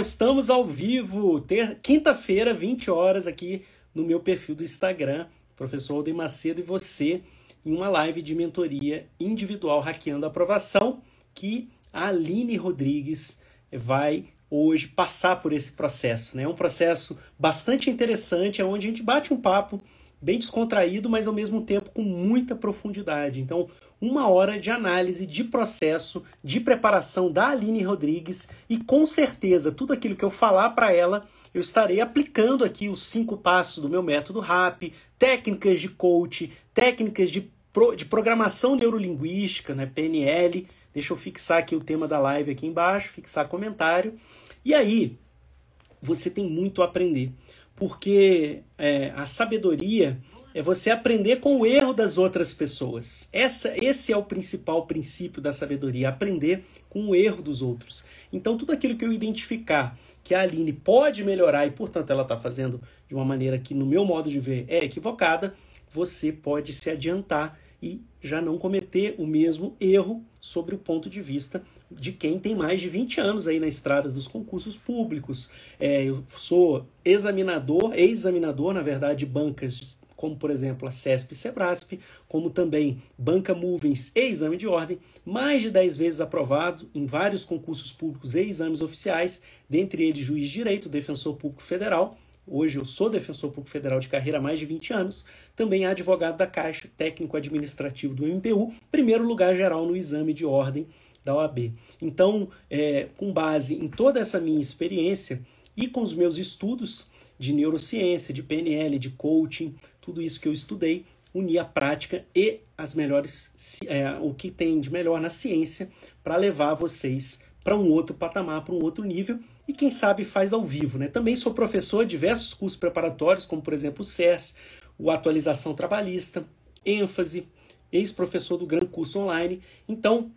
Estamos ao vivo, ter... quinta-feira, 20 horas, aqui no meu perfil do Instagram, professor Alden Macedo e você, em uma live de mentoria individual Hackeando a Aprovação, que a Aline Rodrigues vai hoje passar por esse processo. Né? É um processo bastante interessante, é onde a gente bate um papo bem descontraído, mas ao mesmo tempo com muita profundidade. Então, uma hora de análise de processo, de preparação da Aline Rodrigues e com certeza tudo aquilo que eu falar para ela, eu estarei aplicando aqui os cinco passos do meu método RAP, técnicas de coach, técnicas de, pro, de programação neurolinguística, né, PNL. Deixa eu fixar aqui o tema da live aqui embaixo, fixar comentário. E aí, você tem muito a aprender, porque é, a sabedoria é você aprender com o erro das outras pessoas. Essa, esse é o principal princípio da sabedoria, aprender com o erro dos outros. Então, tudo aquilo que eu identificar que a Aline pode melhorar e, portanto, ela está fazendo de uma maneira que, no meu modo de ver, é equivocada, você pode se adiantar e já não cometer o mesmo erro sobre o ponto de vista de quem tem mais de 20 anos aí na estrada dos concursos públicos. É, eu sou examinador, ex-examinador, na verdade, de bancas como por exemplo a CESP e SEBRASP, como também Banca Movens e Exame de Ordem, mais de 10 vezes aprovado em vários concursos públicos e exames oficiais, dentre eles juiz de direito, defensor público federal. Hoje eu sou defensor público federal de carreira há mais de 20 anos, também advogado da Caixa, técnico administrativo do MPU, primeiro lugar geral no exame de ordem da OAB. Então, é, com base em toda essa minha experiência e com os meus estudos de neurociência, de PNL, de coaching, tudo isso que eu estudei, unir a prática e as melhores, é, o que tem de melhor na ciência para levar vocês para um outro patamar, para um outro nível e quem sabe faz ao vivo. Né? Também sou professor de diversos cursos preparatórios, como por exemplo o CERS, o Atualização Trabalhista, ênfase, ex-professor do Gran Curso Online. Então,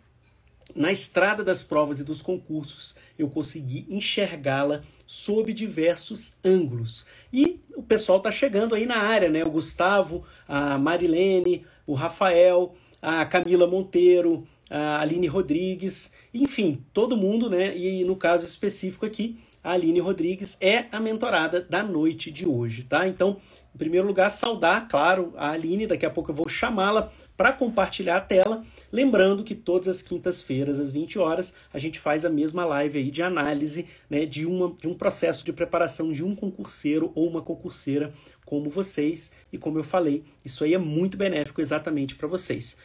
na estrada das provas e dos concursos, eu consegui enxergá-la sob diversos ângulos. E o pessoal está chegando aí na área, né? O Gustavo, a Marilene, o Rafael, a Camila Monteiro, a Aline Rodrigues, enfim, todo mundo, né? E no caso específico aqui, a Aline Rodrigues é a mentorada da noite de hoje, tá? Então, em primeiro lugar, saudar, claro, a Aline, daqui a pouco eu vou chamá-la para compartilhar a tela. Lembrando que todas as quintas-feiras, às 20 horas, a gente faz a mesma live aí de análise né, de, uma, de um processo de preparação de um concurseiro ou uma concurseira como vocês. E como eu falei, isso aí é muito benéfico exatamente para vocês.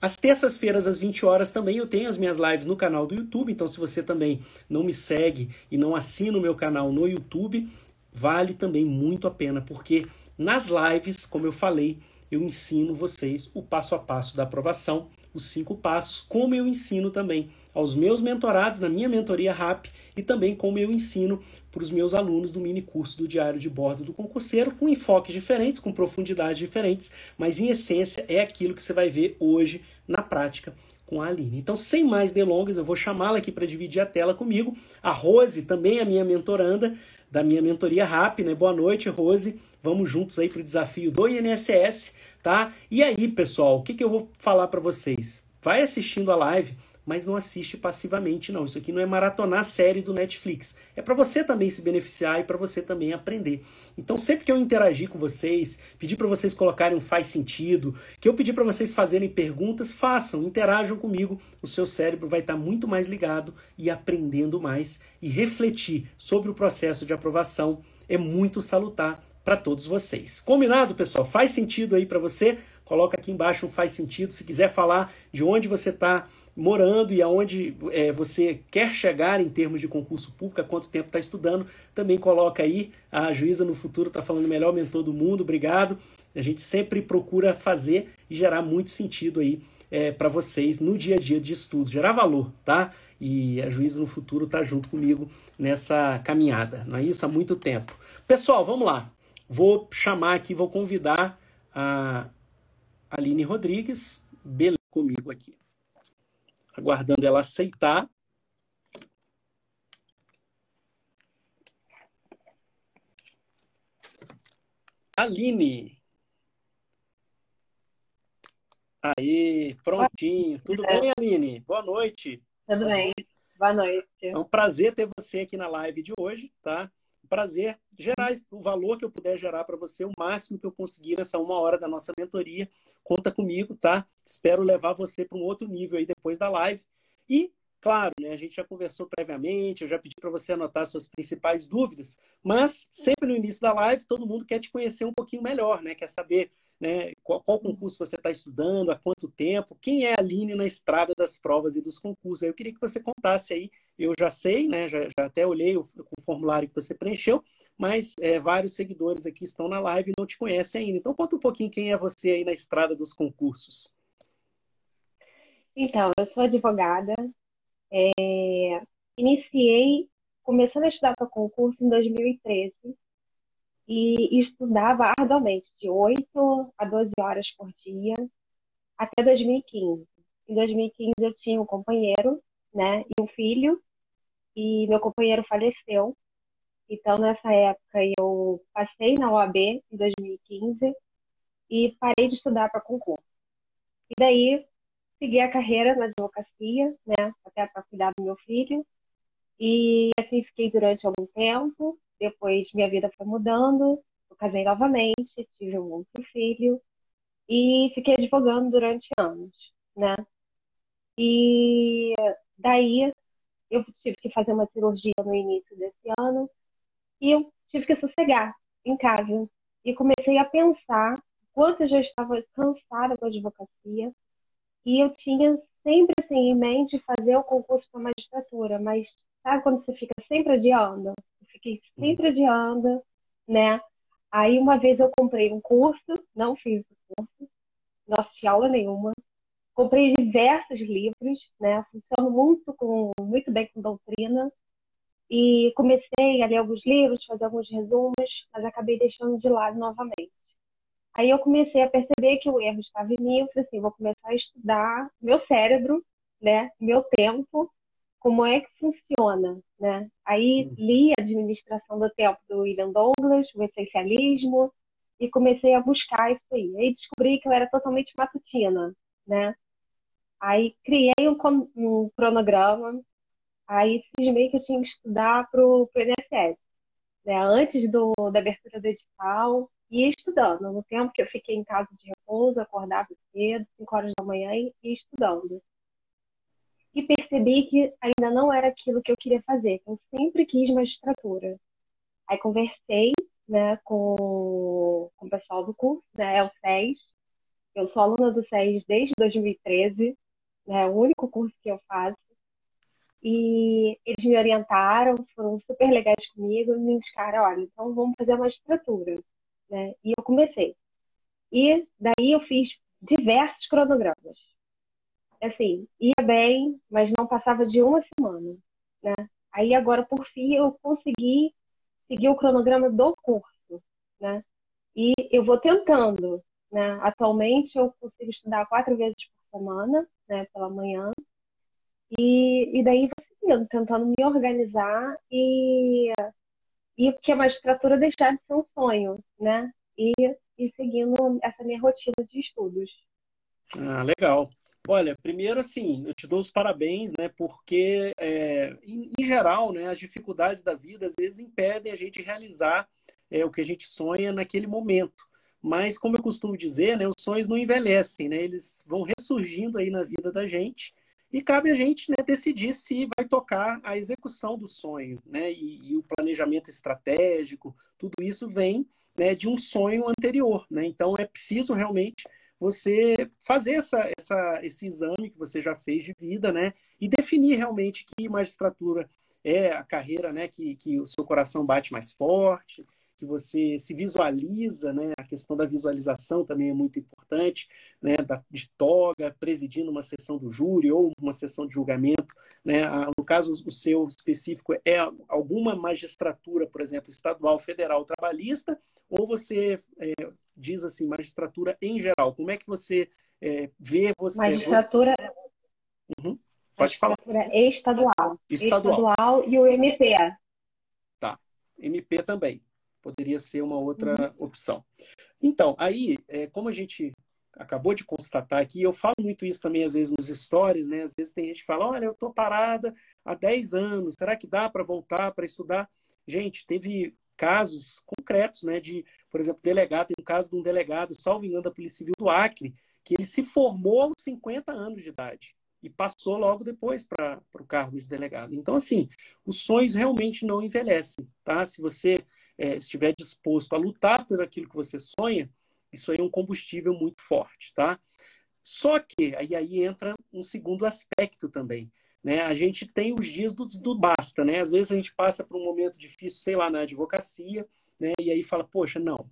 Às terças-feiras, às 20 horas, também eu tenho as minhas lives no canal do YouTube. Então, se você também não me segue e não assina o meu canal no YouTube, vale também muito a pena, porque nas lives, como eu falei, eu ensino vocês o passo a passo da aprovação, os cinco passos, como eu ensino também aos meus mentorados na minha mentoria RAP e também como eu ensino para os meus alunos do mini curso do Diário de Bordo do Concurseiro, com enfoques diferentes, com profundidades diferentes, mas em essência é aquilo que você vai ver hoje na prática com a Aline. Então, sem mais delongas, eu vou chamá-la aqui para dividir a tela comigo. A Rose também é minha mentoranda da minha mentoria RAP, né? Boa noite, Rose. Vamos juntos aí para o desafio do INSS, tá? E aí, pessoal, o que, que eu vou falar para vocês? Vai assistindo a live, mas não assiste passivamente, não. Isso aqui não é maratonar série do Netflix. É para você também se beneficiar e para você também aprender. Então, sempre que eu interagir com vocês, pedir para vocês colocarem um faz sentido, que eu pedir para vocês fazerem perguntas, façam, interajam comigo. O seu cérebro vai estar tá muito mais ligado e aprendendo mais e refletir sobre o processo de aprovação é muito salutar para todos vocês. Combinado, pessoal? Faz sentido aí para você? Coloca aqui embaixo um faz sentido. Se quiser falar de onde você está morando e aonde é, você quer chegar em termos de concurso público, quanto tempo está estudando, também coloca aí. A juíza no futuro está falando melhor mentor do mundo, obrigado. A gente sempre procura fazer e gerar muito sentido aí é, para vocês no dia a dia de estudo, gerar valor, tá? E a juíza no futuro está junto comigo nessa caminhada, não é isso? Há muito tempo. Pessoal, vamos lá. Vou chamar aqui, vou convidar a Aline Rodrigues, beleza, comigo aqui. Aguardando ela aceitar. Aline. Aí, prontinho. Tudo bem, Aline? Boa noite. Tudo bem. Boa noite. É um prazer ter você aqui na live de hoje, tá? Prazer gerar o valor que eu puder gerar para você, o máximo que eu conseguir nessa uma hora da nossa mentoria. Conta comigo, tá? Espero levar você para um outro nível aí depois da live. E, claro, né, a gente já conversou previamente, eu já pedi para você anotar suas principais dúvidas, mas sempre no início da live todo mundo quer te conhecer um pouquinho melhor, né? Quer saber né, qual, qual concurso você está estudando, há quanto tempo, quem é a Aline na estrada das provas e dos concursos. Eu queria que você contasse aí, eu já sei, né, já, já até olhei o, o, formulário que você preencheu, mas é, vários seguidores aqui estão na live e não te conhecem ainda. Então conta um pouquinho quem é você aí na estrada dos concursos. Então, eu sou advogada, é, iniciei, começando a estudar para concurso em 2013, e estudava arduamente, de 8 a 12 horas por dia, até 2015. Em 2015 eu tinha um companheiro, né, e um filho, e meu companheiro faleceu. Então, nessa época, eu passei na OAB em 2015 e parei de estudar para concurso. E daí, segui a carreira na advocacia, né, até para cuidar do meu filho. E assim fiquei durante algum tempo. Depois minha vida foi mudando, eu casei novamente, tive um outro filho e fiquei advogando durante anos, né? E daí eu tive que fazer uma cirurgia no início desse ano e eu tive que sossegar em casa. E comecei a pensar quanto eu já estava cansada com a advocacia e eu tinha sempre assim, em mente fazer o concurso para magistratura, mas sabe quando você fica sempre adiando? Fiquei sempre adiando, né? Aí uma vez eu comprei um curso, não fiz o curso, não assisti aula nenhuma. Comprei diversos livros, né? Funciono muito com muito bem com doutrina e comecei a ler alguns livros, fazer alguns resumos, mas acabei deixando de lado novamente. Aí eu comecei a perceber que o erro estava em mim, eu falei assim, vou começar a estudar meu cérebro, né, meu tempo, como é que funciona, né? Aí uhum. li a administração do tempo do William Douglas, o essencialismo, e comecei a buscar isso aí. Aí descobri que eu era totalmente matutina, né? Aí criei um, um cronograma, aí cismei que eu tinha que estudar para o INSS, né? Antes do, da abertura do edital, e estudando. No tempo que eu fiquei em casa de repouso, acordava cedo, 5 horas da manhã, e estudando percebi que ainda não era aquilo que eu queria fazer. Eu sempre quis magistratura. Aí conversei né, com, com o pessoal do curso, né, é o SES. Eu sou aluna do SES desde 2013, né, é o único curso que eu faço. E eles me orientaram, foram super legais comigo, me indicaram, olha, então vamos fazer uma magistratura. Né? E eu comecei. E daí eu fiz diversos cronogramas assim, ia bem, mas não passava de uma semana, né? Aí agora, por fim, eu consegui seguir o cronograma do curso, né? E eu vou tentando, né? Atualmente eu consigo estudar quatro vezes por semana, né? Pela manhã. E, e daí vou seguindo, tentando me organizar e, e que a magistratura deixar de ser um sonho, né? E, e seguindo essa minha rotina de estudos. Ah, legal. Olha, primeiro assim, eu te dou os parabéns, né? Porque, é, em, em, geral, né, as dificuldades da vida às vezes impedem a gente realizar é, o que a gente sonha naquele momento. Mas, como eu costumo dizer, né, os sonhos não envelhecem, né? Eles vão ressurgindo aí na vida da gente e cabe a gente né, decidir se vai tocar a execução do sonho, né? E, e o planejamento estratégico, tudo isso vem né, de um sonho anterior, né? Então, é preciso realmente você fazer essa, essa, esse exame que você já fez de vida, né? E definir realmente que magistratura é a carreira, né? Que, que o seu coração bate mais forte, que você se visualiza, né? A questão da visualização também é muito importante, né? Da, de toga, presidindo uma sessão do júri ou uma sessão de julgamento, né? No caso o seu específico é alguma magistratura, por exemplo, estadual, federal, trabalhista, ou você é, diz assim, magistratura em geral? Como é que você é, vê você? Magistratura. Uhum. Pode falar. Estadual. estadual. Estadual e o MP. Tá. MP também. Poderia ser uma outra uhum. opção. Então, aí, é, como a gente acabou de constatar aqui, eu falo muito isso também às vezes nos stories, né? Às vezes tem gente que fala, olha, eu estou parada há 10 anos, será que dá para voltar para estudar? Gente, teve casos concretos, né? De, por exemplo, delegado, tem um caso de um delegado, salvo engano, da Polícia Civil do Acre, que ele se formou aos 50 anos de idade e passou logo depois para o cargo de delegado. Então, assim, os sonhos realmente não envelhecem, tá? Se você é, estiver disposto a lutar por aquilo que você sonha, isso aí é um combustível muito forte, tá? Só que aí, aí entra um segundo aspecto também. Né? A gente tem os dias do, do basta, né? Às vezes a gente passa por um momento difícil, sei lá, na advocacia, né? E aí fala, poxa, não,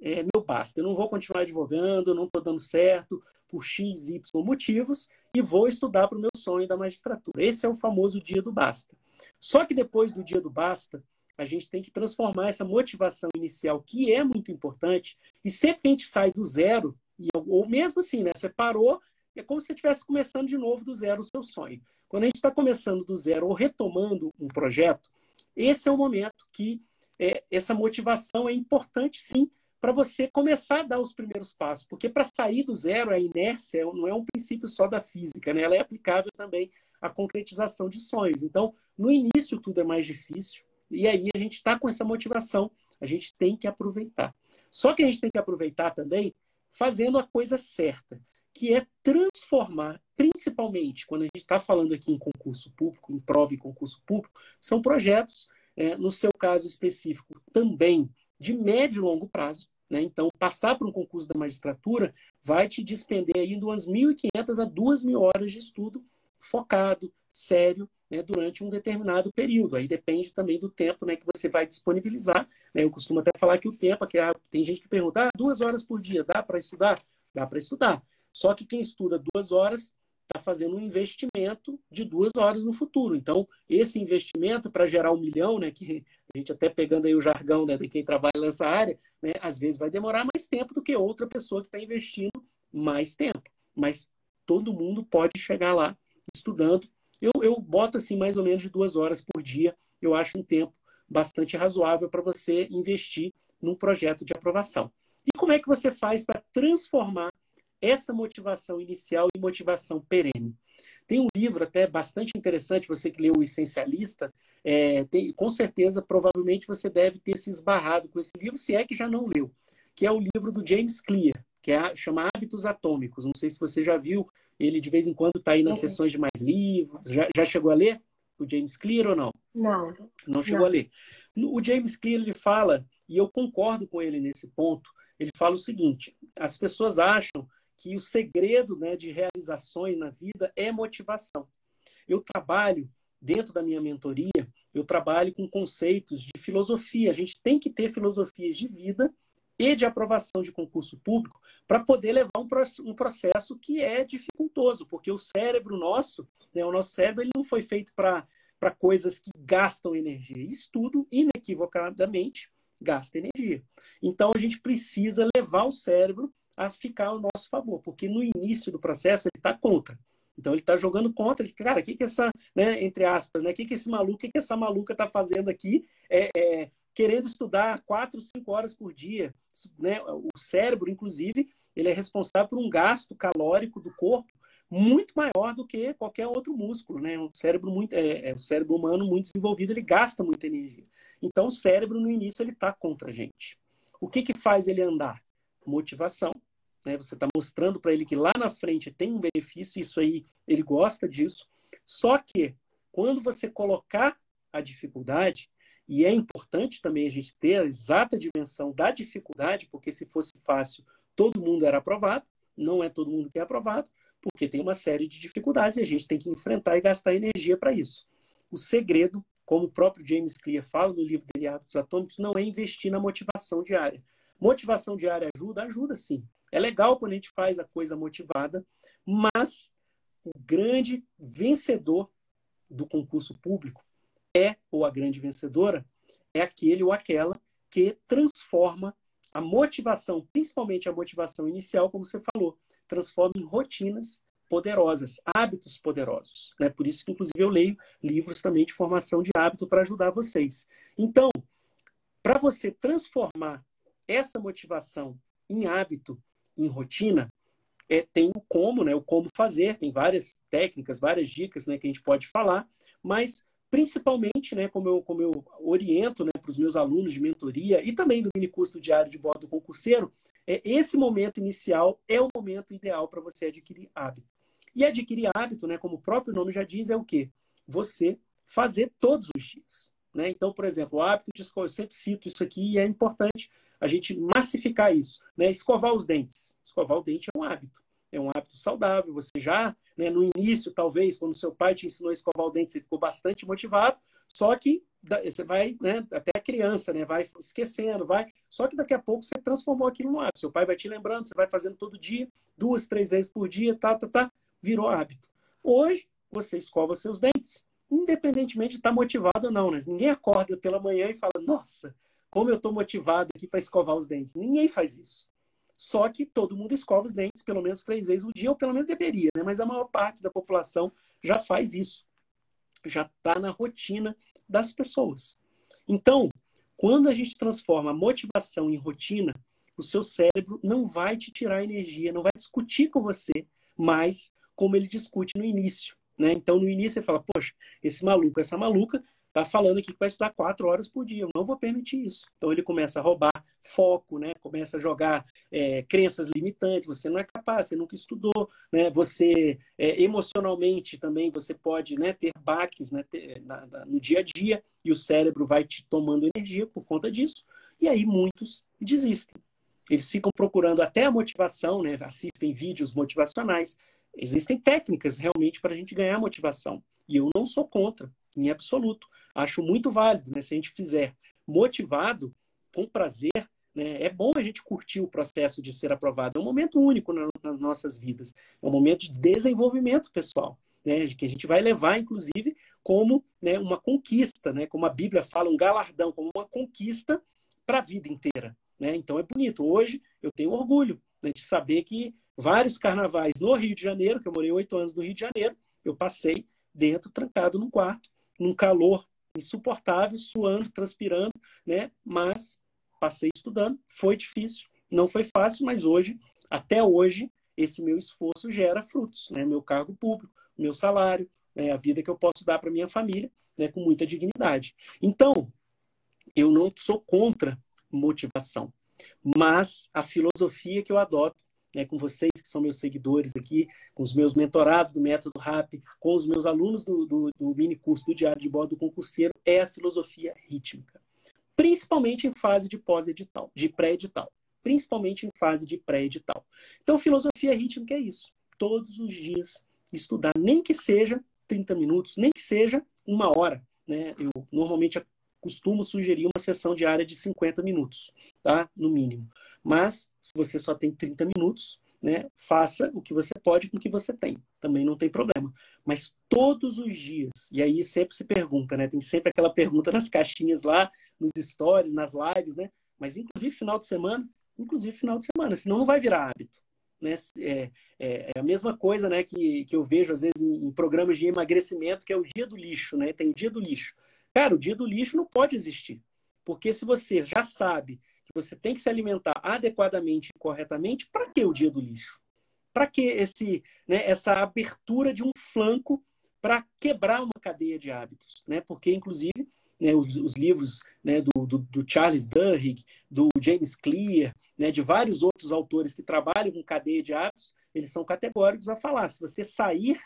é meu basta, eu não vou continuar advogando, não estou dando certo por X, Y motivos e vou estudar para o meu sonho da magistratura. Esse é o famoso dia do basta. Só que depois do dia do basta, a gente tem que transformar essa motivação inicial, que é muito importante, e sempre que a gente sai do zero, ou mesmo assim, né? Você parou, é como se você estivesse começando de novo do zero o seu sonho. Quando a gente está começando do zero ou retomando um projeto, esse é o momento que é, essa motivação é importante sim para você começar a dar os primeiros passos, porque para sair do zero, a inércia não é um princípio só da física, né? ela é aplicável também à concretização de sonhos. Então, no início tudo é mais difícil, e aí a gente está com essa motivação, a gente tem que aproveitar. Só que a gente tem que aproveitar também fazendo a coisa certa, que é transformar, principalmente quando a gente está falando aqui em concurso público, em prova e concurso público, são projetos, é, no seu caso específico, também de médio e longo prazo, né? Então, passar por um concurso da magistratura vai te despender aí de umas 1.500 a 2.000 horas de estudo focado, sério, né, durante um determinado período. Aí depende também do tempo né, que você vai disponibilizar. Né? Eu costumo até falar que o tempo, que ah, tem gente que pergunta, ah, duas horas por dia, dá para estudar? Dá para estudar. Só que quem estuda duas horas está fazendo um investimento de duas horas no futuro. Então, esse investimento para gerar um milhão, né, que a gente até pegando aí o jargão né, de quem trabalha nessa área, né, às vezes vai demorar mais tempo do que outra pessoa que está investindo mais tempo. Mas todo mundo pode chegar lá estudando. Eu, eu boto assim mais ou menos de duas horas por dia. Eu acho um tempo bastante razoável para você investir num projeto de aprovação. E como é que você faz para transformar essa motivação inicial e motivação perene. Tem um livro até bastante interessante, você que leu O Essencialista, é, tem, com certeza, provavelmente você deve ter se esbarrado com esse livro, se é que já não leu, que é o livro do James Clear, que é, chama Hábitos Atômicos. Não sei se você já viu, ele de vez em quando está aí nas uhum. sessões de mais livros. Já, já chegou a ler o James Clear ou não? Não. Não chegou não. a ler. O James Clear ele fala, e eu concordo com ele nesse ponto, ele fala o seguinte: as pessoas acham que o segredo né, de realizações na vida é motivação. Eu trabalho, dentro da minha mentoria, eu trabalho com conceitos de filosofia. A gente tem que ter filosofias de vida e de aprovação de concurso público para poder levar um, processo que é dificultoso, porque o cérebro nosso, né, o nosso cérebro, ele não foi feito para coisas que gastam energia. Isso tudo, inequivocadamente, gasta energia. Então, a gente precisa levar o cérebro a ficar ao nosso favor, porque no início do processo ele está contra. Então ele está jogando contra, ele, cara, o que que essa, né, entre aspas, né, o que que esse maluco, o que que essa maluca está fazendo aqui, é, é, querendo estudar quatro, cinco horas por dia, né? O cérebro, inclusive, ele é responsável por um gasto calórico do corpo muito maior do que qualquer outro músculo, né? O cérebro muito, é, é o cérebro humano muito desenvolvido, ele gasta muita energia. Então o cérebro no início ele está contra a gente. O que que faz ele andar? Motivação né? Você está mostrando para ele que lá na frente tem um benefício, isso aí ele gosta disso. Só que quando você colocar a dificuldade, e é importante também a gente ter a exata dimensão da dificuldade, porque se fosse fácil, todo mundo era aprovado, não é todo mundo que é aprovado, porque tem uma série de dificuldades e a gente tem que enfrentar e gastar energia para isso. O segredo, como o próprio James Clear fala no livro dele Hábitos Atômicos, não é investir na motivação diária. Motivação diária ajuda? Ajuda sim. É legal quando a gente faz a coisa motivada, mas o grande vencedor do concurso público é, ou a grande vencedora, é aquele ou aquela que transforma a motivação, principalmente a motivação inicial, como você falou, transforma em rotinas poderosas, hábitos poderosos. Né? Por isso que, inclusive, eu leio livros também de formação de hábito para ajudar vocês. Então, para você transformar essa motivação em hábito, em rotina, é, tem o como, né? O como fazer, tem várias técnicas, várias dicas, né? Que a gente pode falar, mas principalmente, né? Como eu, como eu oriento, né? Para os meus alunos de mentoria e também do mini curso diário de bordo concurseiro, é esse momento inicial é o momento ideal para você adquirir hábito. E adquirir hábito, né? Como o próprio nome já diz, é o quê? Você fazer todos os dias. Né? Então, por exemplo, o hábito de escovar, eu sempre cito isso aqui e é importante a gente massificar isso. Né? Escovar os dentes. Escovar o dente é um hábito. É um hábito saudável. Você já, né, no início, talvez, quando seu pai te ensinou a escovar o dente, você ficou bastante motivado. Só que você vai, né, até a criança, né, vai esquecendo, vai. Só que daqui a pouco você transformou aquilo no hábito. Seu pai vai te lembrando, você vai fazendo todo dia, duas, três vezes por dia, tá, tá, tá, virou hábito. Hoje, você escova seus dentes independentemente de estar motivado ou não, né? Ninguém acorda pela manhã e fala, nossa, como eu estou motivado aqui para escovar os dentes. Ninguém faz isso. Só que todo mundo escova os dentes pelo menos três vezes no dia, ou pelo menos deveria, né? Mas a maior parte da população já faz isso. Já está na rotina das pessoas. Então, quando a gente transforma a motivação em rotina, o seu cérebro não vai te tirar energia, não vai discutir com você mais como ele discute no início. Né? Então, no início, você fala, poxa, esse maluco, essa maluca, tá falando aqui que vai estudar quatro horas por dia. Eu não vou permitir isso. Então, ele começa a roubar foco, né? começa a jogar é, crenças limitantes. Você não é capaz, você nunca estudou. Né? Você, é, emocionalmente, também, você pode né, ter baques né, ter, na, na, no dia a dia e o cérebro vai te tomando energia por conta disso. E aí, muitos desistem. Eles ficam procurando até a motivação, né? assistem vídeos motivacionais, Existem técnicas realmente para a gente ganhar motivação. E eu não sou contra, em absoluto. Acho muito válido, né? Se a gente fizer motivado, com prazer, né? é bom a gente curtir o processo de ser aprovado. É um momento único nas nossas vidas. É um momento de desenvolvimento pessoal. Né, que a gente vai levar, inclusive, como né, uma conquista, né, como a Bíblia fala, um galardão, como uma conquista para a vida inteira. Né? Então é bonito. Hoje eu tenho orgulho né, de saber que vários carnavais no Rio de Janeiro, que eu morei oito anos no Rio de Janeiro, eu passei dentro, trancado num quarto, num calor insuportável, suando, transpirando, né? Mas passei estudando, foi difícil, não foi fácil, mas hoje, até hoje, esse meu esforço gera frutos, né? Meu cargo público, meu salário, né? a vida que eu posso dar para minha família, né? Com muita dignidade. Então, eu não sou contra motivação. Mas a filosofia que eu adoto né, com vocês que são meus seguidores aqui, com os meus mentorados do Método RAP, com os meus alunos do, do, do mini curso do Diário de Bordo do Concurseiro, é a filosofia rítmica. Principalmente em fase de pós-edital, de pré-edital. Principalmente em fase de pré-edital. Então, filosofia rítmica é isso. Todos os dias estudar, nem que seja 30 minutos, nem que seja uma hora. Né? Eu normalmente costumo sugerir uma sessão diária de 50 minutos, tá? No mínimo. Mas, se você só tem 30 minutos, né, faça o que você pode com o que você tem. Também não tem problema. Mas todos os dias, e aí sempre se pergunta, né? Tem sempre aquela pergunta nas caixinhas lá, nos stories, nas lives, né? Mas inclusive final de semana, inclusive final de semana, senão não vai virar hábito. Né? É, é, é, a mesma coisa né, que, que eu vejo às vezes em, em programas de emagrecimento, que é o dia do lixo, né? Tem o dia do lixo. Cara, o dia do lixo não pode existir. Porque se você já sabe que você tem que se alimentar adequadamente e corretamente, para que o dia do lixo? Para que esse, né, essa abertura de um flanco para quebrar uma cadeia de hábitos? Né? Porque, inclusive, né, os, os, livros né, do, do, do, Charles Duhigg, do James Clear, né, de vários outros autores que trabalham com cadeia de hábitos, eles são categóricos a falar. Se você sair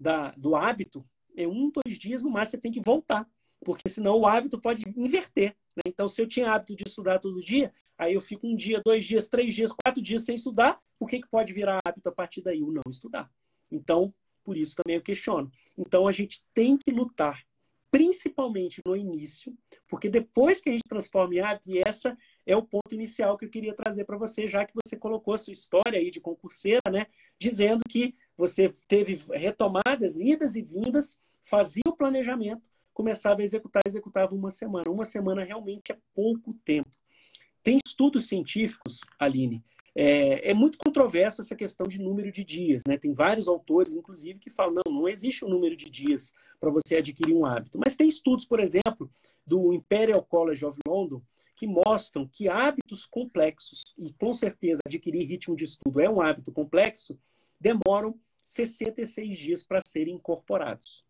da, do hábito, em um, dois dias, no máximo, você tem que voltar porque senão o hábito pode inverter. Né? Então, se eu tinha hábito de estudar todo dia, aí eu fico um dia, dois dias, três dias, quatro dias sem estudar, o que, que pode virar hábito a partir daí? O não estudar. Então, por isso também eu questiono. Então, a gente tem que lutar, principalmente no início, porque depois que a gente transforma em hábito, e essa é o ponto inicial que eu queria trazer para você, já que você colocou a sua história aí de concurseira, né, dizendo que você teve retomadas, idas e vindas, fazia o planejamento, começava a executar, executava uma semana. Uma semana realmente é pouco tempo. Tem estudos científicos, Aline, é, é, muito controverso essa questão de número de dias. Né? Tem vários autores, inclusive, que falam: não, não existe um número de dias para você adquirir um hábito. Mas tem estudos, por exemplo, do Imperial College of London, que mostram que hábitos complexos, e com certeza adquirir ritmo de estudo é um hábito complexo, demoram 66 dias para serem incorporados.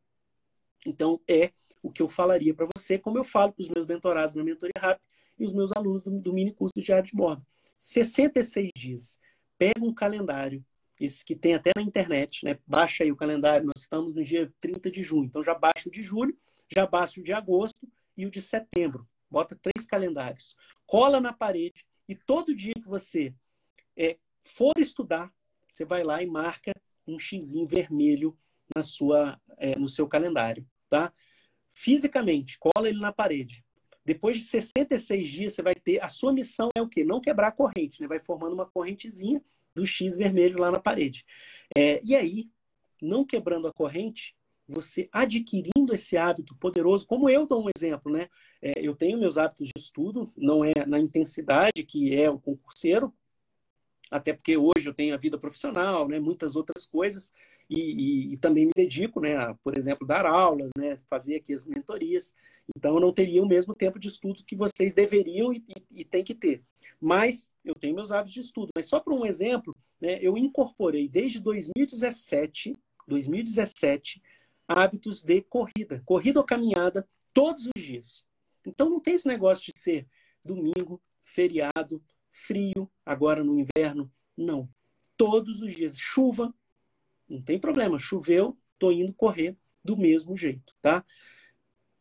Então, é o que eu falaria para você, como eu falo para os meus mentorados na Mentoria Rápida e os meus alunos do, do mini curso de Diário de Bordo. 66 dias. Pega um calendário, esse que tem até na internet, né? Baixa aí o calendário, nós estamos no dia 30 de junho, então já baixa o de julho, já baixa o de agosto e o de setembro. Bota três calendários. Cola na parede e todo dia que você é, for estudar, você vai lá e marca um xizinho vermelho na sua, é, no seu calendário, tá? Fisicamente, cola ele na parede. Depois de 66 dias, você vai ter. A sua missão é o quê? Não quebrar a corrente, né? Vai formando uma correntezinha do X vermelho lá na parede. É, e aí, não quebrando a corrente, você adquirindo esse hábito poderoso, como eu dou um exemplo, né? É, eu tenho meus hábitos de estudo, não é na intensidade que é o concurseiro, até porque hoje eu tenho a vida profissional, né, muitas outras coisas, e, e, e, também me dedico, né, a, por exemplo, dar aulas, né, fazer aqui as mentorias. Então, eu não teria o mesmo tempo de estudo que vocês deveriam e, e, e tem que ter. Mas eu tenho meus hábitos de estudo. Mas só para um exemplo, né, eu incorporei desde 2017, 2017, hábitos de corrida, corrida ou caminhada todos os dias. Então, não tem esse negócio de ser domingo, feriado, frio, agora no inverno. Não. Todos os dias. Chuva, não tem problema. Choveu, tô indo correr do mesmo jeito, tá?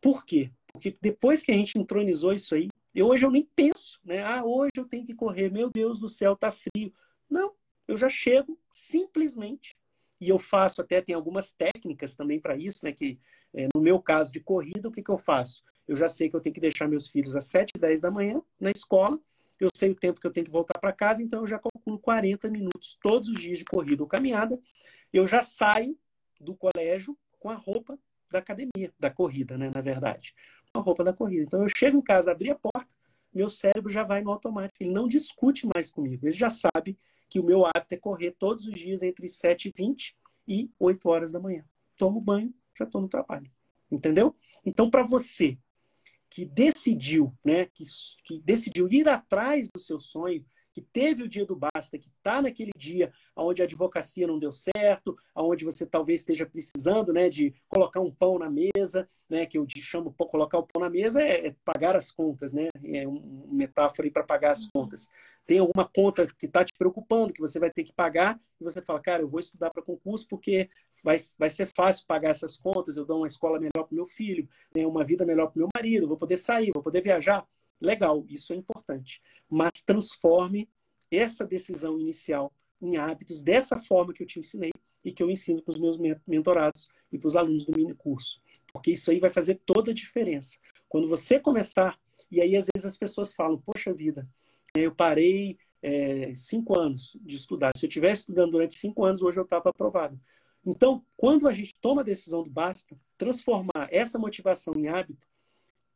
Por quê? Porque depois que a gente entronizou isso aí, eu, hoje eu nem penso, né? Ah, hoje eu tenho que correr, meu Deus do céu, tá frio. Não, eu já chego simplesmente e eu faço até tem algumas técnicas também para isso, né? Que é, no meu caso de corrida, o que, que eu faço? Eu já sei que eu tenho que deixar meus filhos às 7, 10 da manhã na escola eu sei o tempo que eu tenho que voltar para casa, então eu já calculo 40 minutos todos os dias de corrida ou caminhada. Eu já saio do colégio com a roupa da academia, da corrida, né, na verdade. Com a roupa da corrida. Então eu chego em casa, abri a porta, meu cérebro já vai no automático. Ele não discute mais comigo. Ele já sabe que o meu hábito é correr todos os dias entre 7 e 20 e 8 horas da manhã. Tomo banho, já estou no trabalho. Entendeu? Então, para você que decidiu, né, que, que decidiu ir atrás do seu sonho, que teve o dia do basta, que está naquele dia onde a advocacia não deu certo, onde você talvez esteja precisando né, de colocar um pão na mesa, né, que eu chamo colocar o pão na mesa é, é pagar as contas, né, é uma metáfora para pagar as contas. Tem alguma conta que está te preocupando, que você vai ter que pagar, e você fala, cara, eu vou estudar para concurso porque vai, vai ser fácil pagar essas contas, eu dou uma escola melhor para meu filho, né, uma vida melhor para meu marido, vou poder sair, vou poder viajar. Legal, isso é importante. Mas transforme essa decisão inicial em hábitos dessa forma que eu te ensinei e que eu ensino para os meus mentorados e para os alunos do mini curso. Porque isso aí vai fazer toda a diferença. Quando você começar, e aí às vezes as pessoas falam, poxa vida, eu parei é, cinco anos de estudar. Se eu estivesse estudando durante cinco anos, hoje eu estava aprovado. Então, quando a gente toma a decisão do basta, transformar essa motivação em hábito,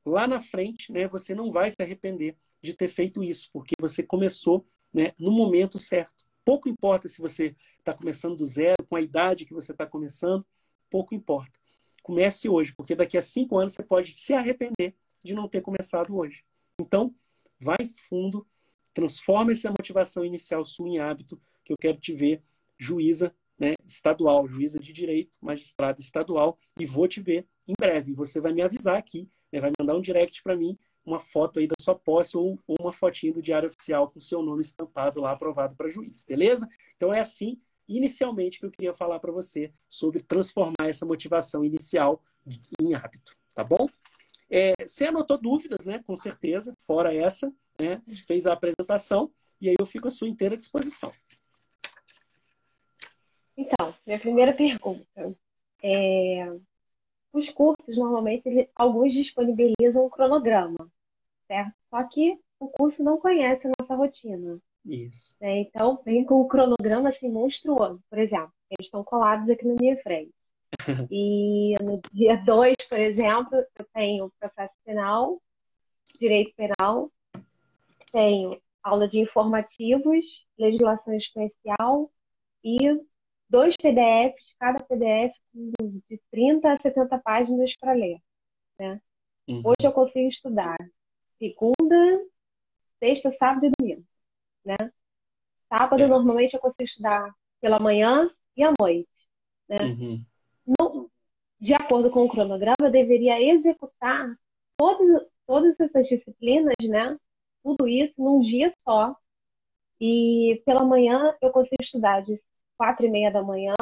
lá na frente, né, você não vai se arrepender de ter feito isso, porque você começou né, no momento certo. Pouco importa se você está começando do zero, com a idade que você está começando, pouco importa. Comece hoje, porque daqui a cinco anos você pode se arrepender de não ter começado hoje. Então, vai fundo, transforma essa motivação inicial sua em hábito, que eu quero te ver juíza né, estadual, juíza de direito, magistrada estadual, e vou te ver em breve. Você vai me avisar aqui né, vai mandar um direct para mim, uma foto aí da sua posse ou, ou uma fotinho do diário oficial com seu nome estampado lá, aprovado para juiz, beleza? Então é assim, inicialmente, que eu queria falar para você sobre transformar essa motivação inicial em hábito, tá bom? É, você anotou dúvidas, né? Com certeza, fora essa, né? Fez a apresentação e aí eu fico à sua inteira disposição. Então, minha primeira pergunta é os cursos, normalmente, alguns disponibilizam um cronograma, certo? Só que o curso não conhece a nossa rotina. Isso. Né? Então, vem com um cronograma assim, monstruoso. Por exemplo, eles estão colados aqui na minha frente. e no dia 2, por exemplo, eu tenho processo penal, direito penal, tenho aula de informativos, legislação especial e dois PDFs, cada PDF de 30 a 70 páginas para ler. Né? Uhum. Hoje eu consigo estudar segunda, sexta, sábado e domingo, né? Sábado, certo. normalmente, eu consigo estudar pela manhã e à noite, né? Uhum. No, de acordo com o cronograma, eu deveria executar todas, todas essas disciplinas, né? Tudo isso num dia só. E pela manhã eu consigo estudar de quatro e meia da manhã,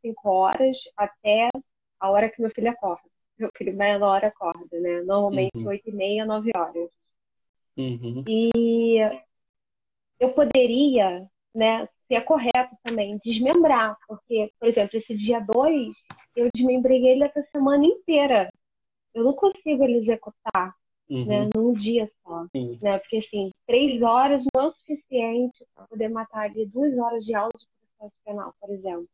cinco horas, até a hora que meu filho acorda. Meu filho menor acorda, né? Normalmente uhum. oito e meia, nove horas. Uhum. E eu poderia, né, ser correto também, desmembrar, porque, por exemplo, esse dia 2, eu desmembrei ele essa semana inteira. Eu não consigo ele executar uhum. né, num dia só. Né? Porque, assim, três horas não é o suficiente para poder matar ali duas horas de aula de penal, por exemplo.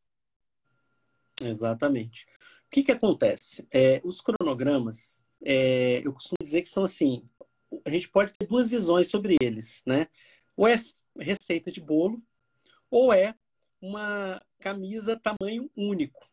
Exatamente. O que, que acontece? É, os cronogramas, é, eu costumo dizer que são assim, a gente pode ter duas visões sobre eles, né? Ou é receita de bolo, ou é uma camisa tamanho único,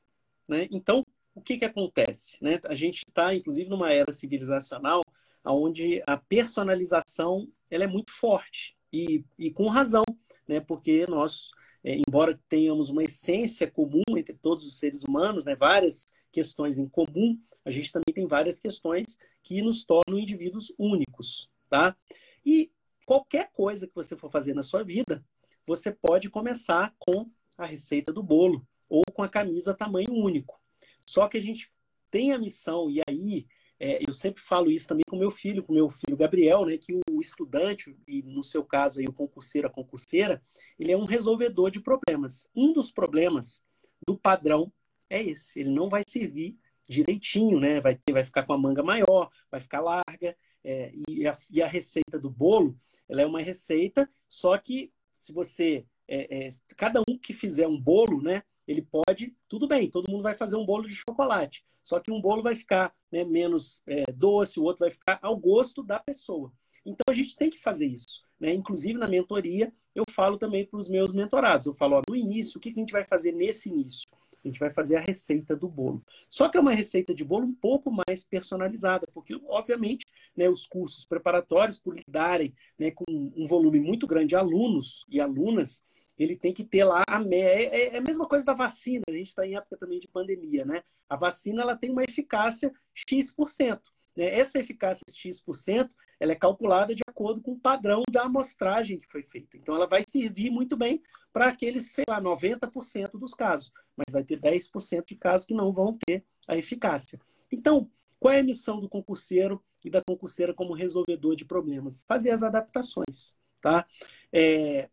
né? Então, o que, que acontece? Né? A gente está, inclusive, numa era civilizacional onde a personalização ela é muito forte e, e com razão, né? porque nós, é, embora tenhamos uma essência comum entre todos os seres humanos, né? várias questões em comum, a gente também tem várias questões que nos tornam indivíduos únicos. Tá? E qualquer coisa que você for fazer na sua vida, você pode começar com a receita do bolo ou com a camisa tamanho único. Só que a gente tem a missão, e aí é, eu sempre falo isso também com meu filho, com meu filho Gabriel, né, que o estudante, e no seu caso aí o concurseiro, a concurseira, ele é um resolvedor de problemas. Um dos problemas do padrão é esse, ele não vai servir direitinho, né, vai, ter, vai ficar com a manga maior, vai ficar larga, é, e, a, e, a, receita do bolo, ela é uma receita, só que se você, é, é cada um que fizer um bolo, né, ele pode, tudo bem, todo mundo vai fazer um bolo de chocolate. Só que um bolo vai ficar né, menos é, doce, o outro vai ficar ao gosto da pessoa. Então a gente tem que fazer isso. Né? Inclusive na mentoria, eu falo também para os meus mentorados. Eu falo, ó, no início, o que a gente vai fazer nesse início? A gente vai fazer a receita do bolo. Só que é uma receita de bolo um pouco mais personalizada, porque, obviamente, né, os cursos preparatórios, por lidarem né, com um volume muito grande de alunos e alunas, ele tem que ter lá a é, é, é a mesma coisa da vacina, a gente está em época também de pandemia, né? A vacina ela tem uma eficácia X%. Né? Essa eficácia X%, ela é calculada de acordo com o padrão da amostragem que foi feita. Então ela vai servir muito bem para aqueles, sei lá, 90% dos casos, mas vai ter 10% de casos que não vão ter a eficácia. Então, qual é a missão do concurseiro e da concurseira como resolvedor de problemas? Fazer as adaptações, tá? É,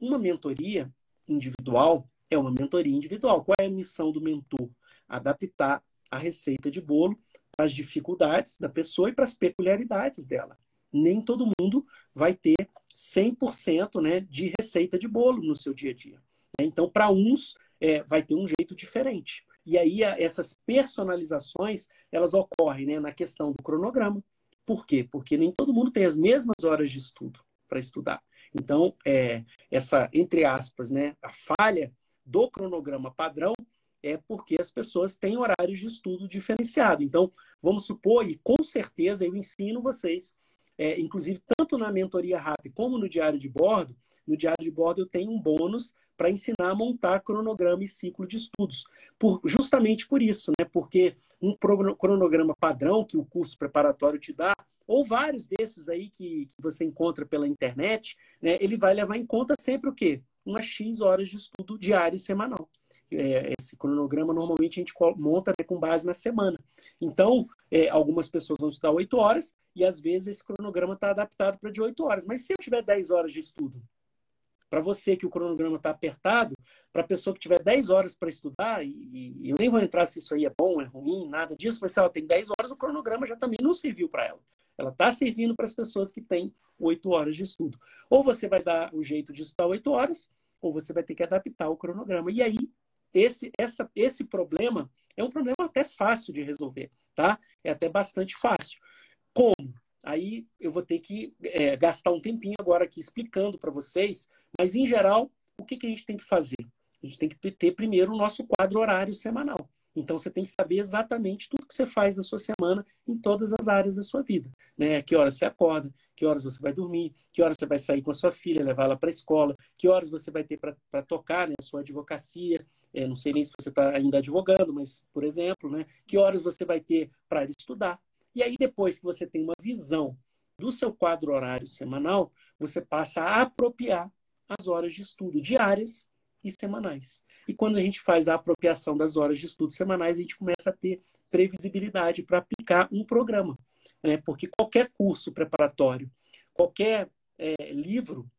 uma mentoria individual é uma mentoria individual. Qual é a missão do mentor? Adaptar a receita de bolo para as dificuldades da pessoa e para as peculiaridades dela. Nem todo mundo vai ter 100% né, de receita de bolo no seu dia a dia. Então, para uns, é, vai ter um jeito diferente. E aí, essas personalizações, elas ocorrem né, na questão do cronograma. Por quê? Porque nem todo mundo tem as mesmas horas de estudo para estudar. Então, é, essa, entre aspas, né, a falha do cronograma padrão é porque as pessoas têm horários de estudo diferenciado. Então, vamos supor, e com certeza eu ensino vocês, é, inclusive tanto na mentoria RAP como no diário de bordo, no diário de bordo eu tenho um bônus para ensinar a montar cronograma e ciclo de estudos. Por, justamente por isso, né? Porque um cronograma padrão que o curso preparatório te dá, ou vários desses aí que, que você encontra pela internet, né? Ele vai levar em conta sempre o quê? Umas X horas de estudo diário e semanal. É, esse cronograma normalmente a gente monta né, com base na semana. Então, é, algumas pessoas vão estudar 8 horas e às vezes esse cronograma está adaptado para de 8 horas. Mas se eu tiver 10 horas de estudo, para você que o cronograma está apertado, para a pessoa que tiver 10 horas para estudar, e, e, eu nem vou entrar se isso aí é bom, é ruim, nada disso, mas se ela tem 10 horas, o cronograma já também não serviu para ela. Ela está servindo para as pessoas que têm 8 horas de estudo. Ou você vai dar o jeito de estudar 8 horas, ou você vai ter que adaptar o cronograma. E aí, esse, essa, esse problema é um problema até fácil de resolver, tá? É até bastante fácil. Como? Aí eu vou ter que é, gastar um tempinho agora aqui explicando para vocês, mas em geral, o que, que a gente tem que fazer? A gente tem que ter primeiro o nosso quadro horário semanal. Então você tem que saber exatamente tudo que você faz na sua semana em todas as áreas da sua vida, né? Que horas você acorda, que horas você vai dormir, que horas você vai sair com a sua filha, levar ela para a escola, que horas você vai ter para tocar, né? Sua advocacia, é, não sei nem se você está ainda advogando, mas por exemplo, né? Que horas você vai ter para estudar. E aí depois que você tem uma visão do seu quadro horário semanal, você passa a apropriar as horas de estudo diárias e semanais. E quando a gente faz a apropriação das horas de estudo semanais, a gente começa a ter previsibilidade para aplicar um programa. Né? Porque qualquer curso preparatório, qualquer é, livro,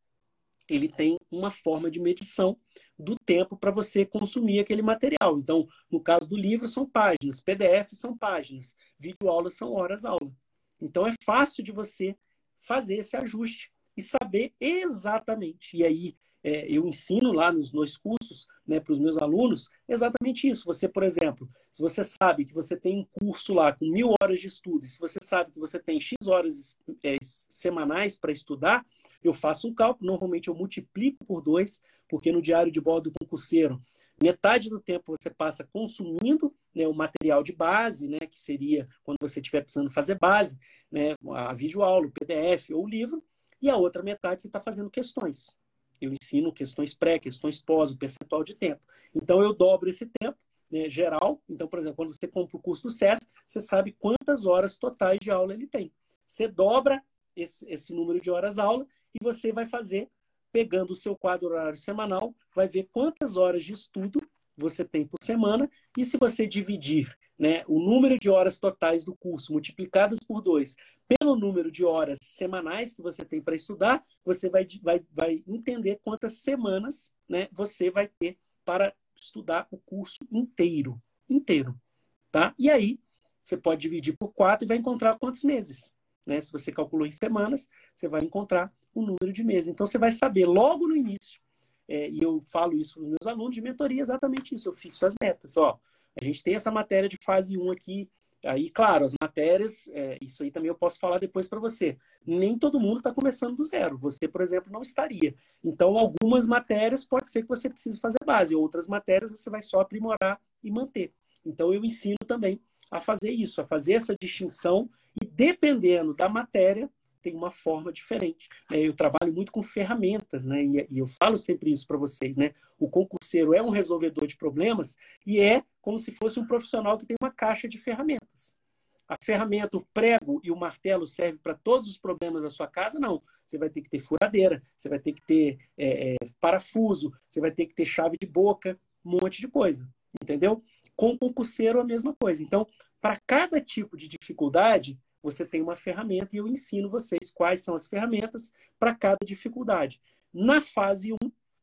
ele tem uma forma de medição do tempo para você consumir aquele material. Então, no caso do livro, são páginas, PDF são páginas, videoaulas são horas-aula. Então, é fácil de você fazer esse ajuste e saber exatamente. E aí, é, eu ensino lá nos, nos cursos né, para os meus alunos exatamente isso. Você, por exemplo, se você sabe que você tem um curso lá com mil horas de estudo, se você sabe que você tem X horas é, semanais para estudar, eu faço um cálculo, normalmente eu multiplico por dois, porque no diário de bordo do concurseiro, metade do tempo você passa consumindo né, o material de base, né, que seria quando você estiver precisando fazer base, né, a videoaula, o PDF ou o livro, e a outra metade você está fazendo questões. Eu ensino questões pré, questões pós, o percentual de tempo. Então, eu dobro esse tempo né, geral. Então, por exemplo, quando você compra o curso do SESC, você sabe quantas horas totais de aula ele tem. Você dobra esse, esse número de horas aula e você vai fazer, pegando o seu quadro horário semanal, vai ver quantas horas de estudo você tem por semana, e se você dividir né, o número de horas totais do curso multiplicadas por dois pelo número de horas semanais que você tem para estudar, você vai, vai, vai entender quantas semanas né, você vai ter para estudar o curso inteiro. Inteiro. Tá? E aí, você pode dividir por quatro e vai encontrar quantos meses. Né? Se você calculou em semanas, você vai encontrar o número de meses. Então, você vai saber logo no início é, e eu falo isso para os meus alunos de mentoria, exatamente isso. Eu fixo as metas. Ó, a gente tem essa matéria de fase 1 aqui. Aí, claro, as matérias, é, isso aí também eu posso falar depois para você. Nem todo mundo está começando do zero. Você, por exemplo, não estaria. Então, algumas matérias pode ser que você precise fazer base, outras matérias você vai só aprimorar e manter. Então, eu ensino também a fazer isso, a fazer essa distinção e dependendo da matéria, tem uma forma diferente. Né? Eu trabalho muito com ferramentas, né? E, e eu falo sempre isso para vocês, né? O concurseiro é um resolvedor de problemas e é como se fosse um profissional que tem uma caixa de ferramentas. A ferramenta, o prego e o martelo servem para todos os problemas da sua casa? Não. Você vai ter que ter furadeira, você vai ter que ter é, é, parafuso, você vai ter que ter chave de boca, um monte de coisa. Entendeu? Com o concurseiro, a mesma coisa. Então, para cada tipo de dificuldade, você tem uma ferramenta e eu ensino vocês quais são as ferramentas para cada dificuldade. Na fase 1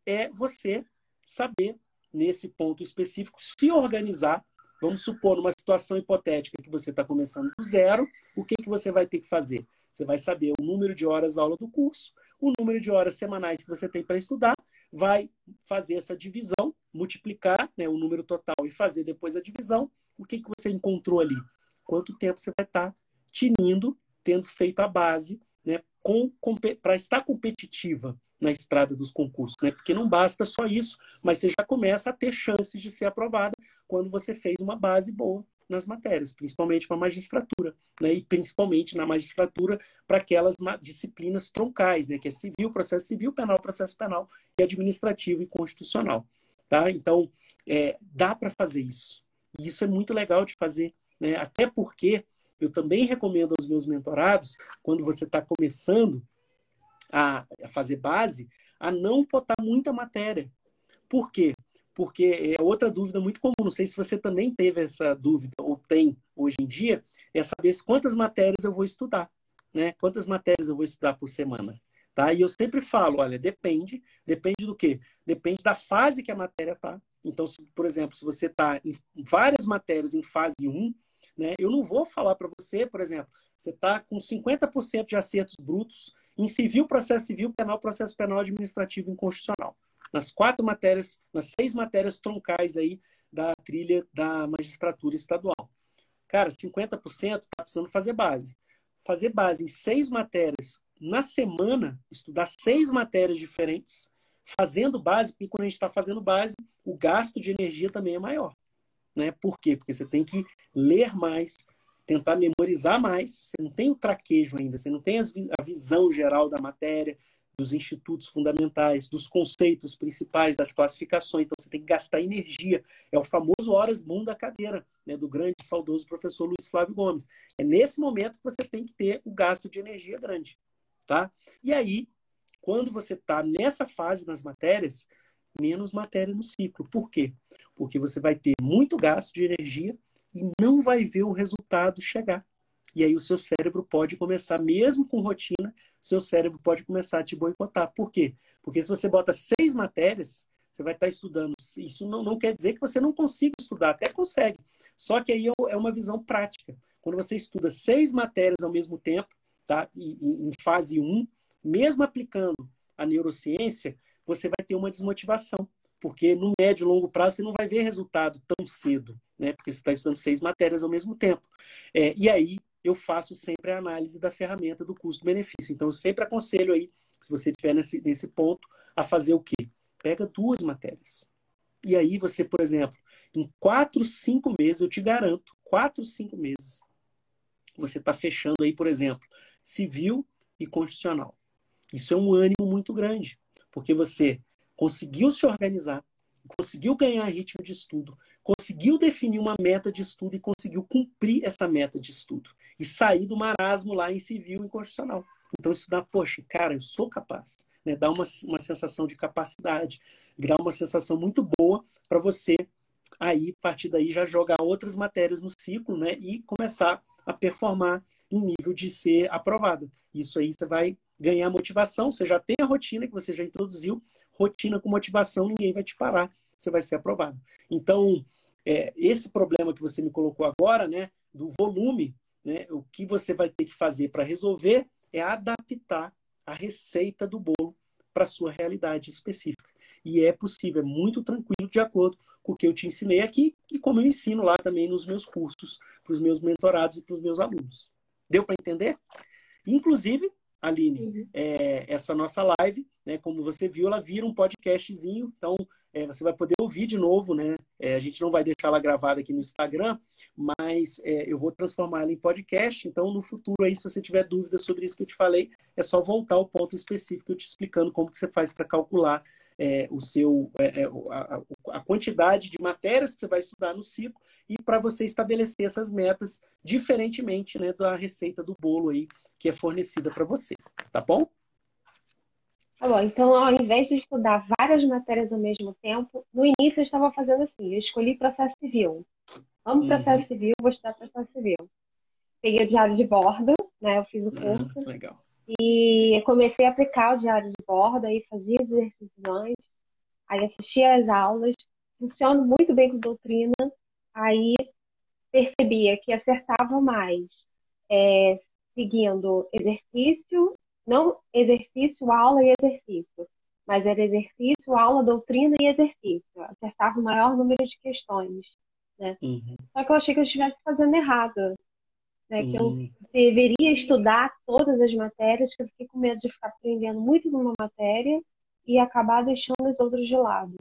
é você saber, nesse ponto específico, se organizar. Vamos supor, numa situação hipotética que você está começando do zero, o que, que você vai ter que fazer? Você vai saber o número de horas aula do curso, o número de horas semanais que você tem para estudar, vai fazer essa divisão, multiplicar né, o número total e fazer depois a divisão. O que, que você encontrou ali? Quanto tempo você vai estar tinindo, tendo feito a base, né, para estar competitiva na estrada dos concursos, né? Porque não basta só isso, mas você já começa a ter chances de ser aprovada quando você fez uma base boa nas matérias, principalmente para a magistratura, né? E principalmente na magistratura para aquelas disciplinas troncais, né? Que é civil, processo civil, penal, processo penal e administrativo e constitucional, tá? Então, é, dá para fazer isso. E isso é muito legal de fazer, né? Até porque eu também recomendo aos meus mentorados, quando você está começando a, fazer base, a não botar muita matéria. Por quê? Porque é outra dúvida muito comum, não sei se você também teve essa dúvida, ou tem hoje em dia, é saber quantas matérias eu vou estudar. Né? Quantas matérias eu vou estudar por semana? Tá? E eu sempre falo, olha, depende, depende do quê? Depende da fase que a matéria está. Então, se, por exemplo, se você está em várias matérias em fase 1, né? Eu não vou falar para você, por exemplo, você está com 50% de acertos brutos em civil, processo civil, penal, processo penal, administrativo e constitucional. Nas quatro matérias, nas seis matérias troncais aí da trilha da magistratura estadual. Cara, 50% está precisando fazer base. Fazer base em seis matérias na semana, estudar seis matérias diferentes, fazendo base, porque quando a gente está fazendo base, o gasto de energia também é maior. né? Por quê? Porque você tem que ler mais, tentar memorizar mais. Você não tem o traquejo ainda, você não tem a visão geral da matéria, dos institutos fundamentais, dos conceitos principais, das classificações. Então, você tem que gastar energia. É o famoso horas boom da cadeira, né, do grande saudoso professor Luiz Flávio Gomes. É nesse momento que você tem que ter o gasto de energia grande. Tá? E aí, quando você está nessa fase nas matérias, menos matéria no ciclo. Por quê? Porque você vai ter muito gasto de energia e não vai ver o resultado chegar. E aí o seu cérebro pode começar, mesmo com rotina, seu cérebro pode começar a te boicotar. Por quê? Porque se você bota seis matérias, você vai estar estudando. Isso não, não quer dizer que você não consiga estudar, até consegue. Só que aí é, é uma visão prática. Quando você estuda seis matérias ao mesmo tempo, tá? em fase 1, mesmo aplicando a neurociência, você vai ter uma desmotivação, porque no médio e longo prazo você não vai ver resultado tão cedo, né? Porque você está estudando seis matérias ao mesmo tempo. É, e aí eu faço sempre a análise da ferramenta do custo-benefício. Então eu sempre aconselho aí, se você estiver nesse, nesse ponto, a fazer o quê? Pega duas matérias. E aí você, por exemplo, em quatro, cinco meses, eu te garanto, quatro, cinco meses, você está fechando aí, por exemplo, civil e constitucional. Isso é um ânimo muito grande porque você conseguiu se organizar, conseguiu ganhar ritmo de estudo, conseguiu definir uma meta de estudo e conseguiu cumprir essa meta de estudo e sair do marasmo lá em civil e constitucional. Então isso dá, poxa, cara, eu sou capaz, né? Dá uma, uma sensação de capacidade, dá uma sensação muito boa para você aí, a partir daí, já jogar outras matérias no ciclo, né? E começar a performar em nível de ser aprovado. Isso aí você vai ganhar motivação, você já tem a rotina que você já introduziu, rotina com motivação, ninguém vai te parar, você vai ser aprovado. Então, é, esse problema que você me colocou agora, né, do volume, né, o que você vai ter que fazer para resolver é adaptar a receita do bolo para a sua realidade específica. E é possível, é muito tranquilo, de acordo com o que eu te ensinei aqui e como eu ensino lá também nos meus cursos, para os meus mentorados e para os meus alunos. Deu para entender? Inclusive, Aline, uhum. é, essa nossa live, né, como você viu, ela vira um podcastzinho, então é, você vai poder ouvir de novo, né? É, a gente não vai deixar ela gravada aqui no Instagram, mas é, eu vou transformar ela em podcast, então no futuro aí, se você tiver dúvidas sobre isso que eu te falei, é só voltar ao ponto específico eu te explicando como que você faz para calcular é, o seu, é, é a, a, quantidade de matérias que você vai estudar no ciclo e para você estabelecer essas metas diferentemente né, da receita do bolo aí que é fornecida para você, tá bom? Tá bom, então ao invés de estudar várias matérias ao mesmo tempo, no início eu estava fazendo assim, eu escolhi processo civil. Vamos uhum. processo civil, vou estudar processo civil. Peguei o diário de bordo, né? Eu fiz o ah, curso. Ah, legal. E comecei a aplicar o diário de bordo, aí fazia os exercícios antes, aí assistia às aulas, funciona muito bem com doutrina, aí percebia que acertava mais é, seguindo exercício, não exercício, aula e exercício, mas era exercício, aula, doutrina e exercício. Acertava o maior número de questões. Né? Uhum. Só que eu achei que eu estivesse fazendo errado né, que eu deveria estudar todas as matérias, que eu fiquei com medo de ficar aprendendo muito numa matéria e acabar deixando as outras de lado.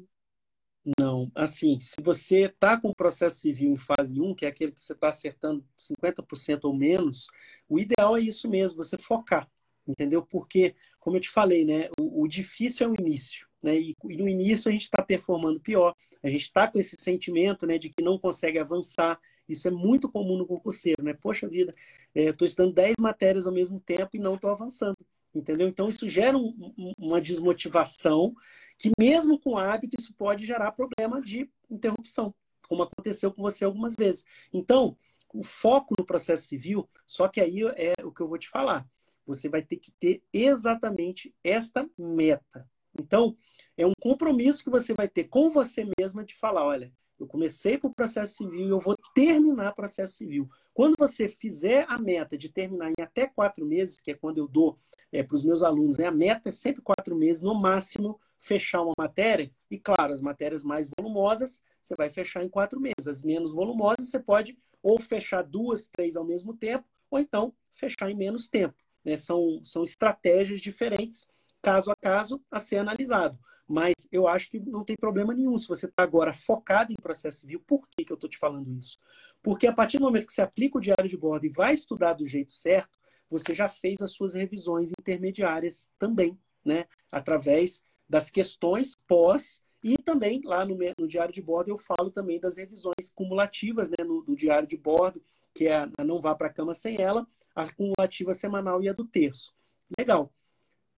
Não, assim, se você está com o processo civil em fase 1, que é aquele que você está acertando 50% ou menos, o ideal é isso mesmo, você focar, entendeu? Porque, como eu te falei, né, o, o difícil é o início. Né? E, e no início a gente está performando pior, a gente está com esse sentimento né, de que não consegue avançar, isso é muito comum no concurseiro, né? Poxa vida, é, estou estudando 10 matérias ao mesmo tempo e não estou avançando, entendeu? Então isso gera um, uma desmotivação que mesmo com hábito isso pode gerar problema de interrupção, como aconteceu com você algumas vezes. Então, o foco no processo civil, só que aí é o que eu vou te falar. Você vai ter que ter exatamente esta meta. Então, é um compromisso que você vai ter com você mesma de falar, olha, eu comecei com o processo civil e eu vou terminar o processo civil. Quando você fizer a meta de terminar em até quatro meses, que é quando eu dou é, para os meus alunos, né? a meta é sempre quatro meses, no máximo, fechar uma matéria. E, claro, as matérias mais volumosas, você vai fechar em quatro meses. As menos volumosas, você pode ou fechar duas, três ao mesmo tempo, ou então fechar em menos tempo. Né? São, são estratégias diferentes caso a caso a ser analisado. Mas eu acho que não tem problema nenhum se você está agora focado em processo civil. Por que, que eu estou te falando isso? Porque a partir do momento que você aplica o diário de bordo e vai estudar do jeito certo, você já fez as suas revisões intermediárias também, né? Através das questões pós e também lá no, no diário de bordo eu falo também das revisões cumulativas, né? No, do diário de bordo, que é a não vá para a cama sem ela, a cumulativa semanal e a do terço. Legal.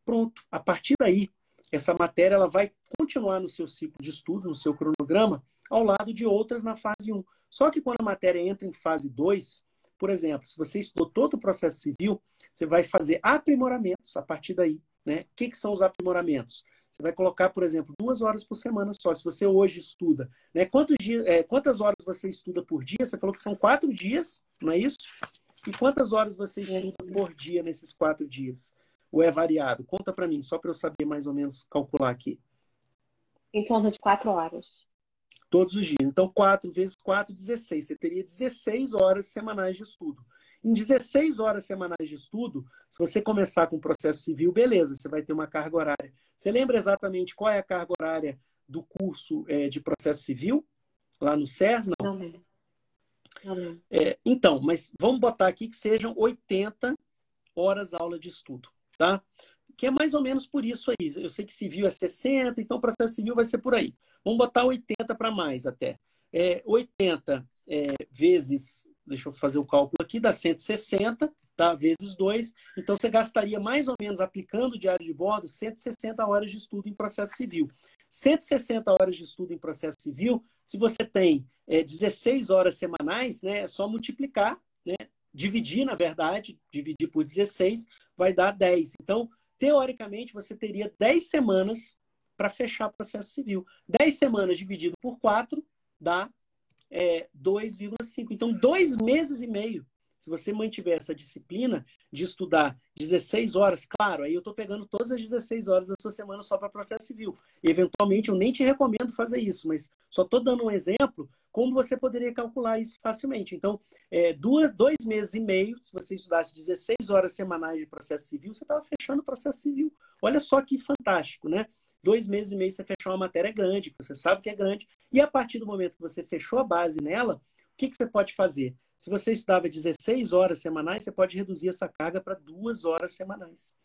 Pronto. A partir daí, essa matéria ela vai continuar no seu ciclo de estudo, no seu cronograma, ao lado de outras na fase 1. Só que quando a matéria entra em fase 2, por exemplo, se você estudou todo o processo civil, você vai fazer aprimoramentos a partir daí. Né? O que, que são os aprimoramentos? Você vai colocar, por exemplo, duas horas por semana só. Se você hoje estuda, né? Quantos dias, é, quantas horas você estuda por dia? Você falou que são quatro dias, não é isso? E quantas horas você estuda por dia nesses quatro dias? Ou é variado? Conta para mim, só para eu saber mais ou menos calcular aqui. Em torno de quatro horas. Todos os dias. Então, 4 vezes 4, 16. Você teria 16 horas semanais de estudo. Em 16 horas semanais de estudo, se você começar com processo civil, beleza, você vai ter uma carga horária. Você lembra exatamente qual é a carga horária do curso é, de processo civil? Lá no SERS? Não. Não, não. É, então, mas vamos botar aqui que sejam 80 horas aula de estudo, tá? Que é mais ou menos por isso aí. Eu sei que civil é 60, então processo civil vai ser por aí. Vamos botar 80 para mais até. É, 80 é, vezes deixa eu fazer o cálculo aqui, dá 160, tá? Vezes 2. Então, você gastaria mais ou menos, aplicando o diário de bordo, 160 horas de estudo em processo civil. 160 horas de estudo em processo civil, se você tem é, 16 horas semanais, né, é só multiplicar? Dividir, na verdade, dividir por 16, vai dar 10. Então, teoricamente, você teria 10 semanas para fechar processo civil. 10 semanas dividido por 4 dá é, 2,5. Então, dois meses e meio. Se você mantiver essa disciplina de estudar 16 horas, claro, aí eu estou pegando todas as 16 horas da sua semana só para processo civil. E, eventualmente, eu nem te recomendo fazer isso, mas só estou dando um exemplo como você poderia calcular isso facilmente. Então, é, duas, dois meses e meio, se você estudasse 16 horas semanais de processo civil, você estava fechando o processo civil. Olha só que fantástico, né? dois meses e meio você fechou uma matéria grande, você sabe que é grande, e a partir do momento que você fechou a base nela, o que, que você pode fazer? Se você estudava 16 horas semanais, você pode reduzir essa carga para duas horas semanais.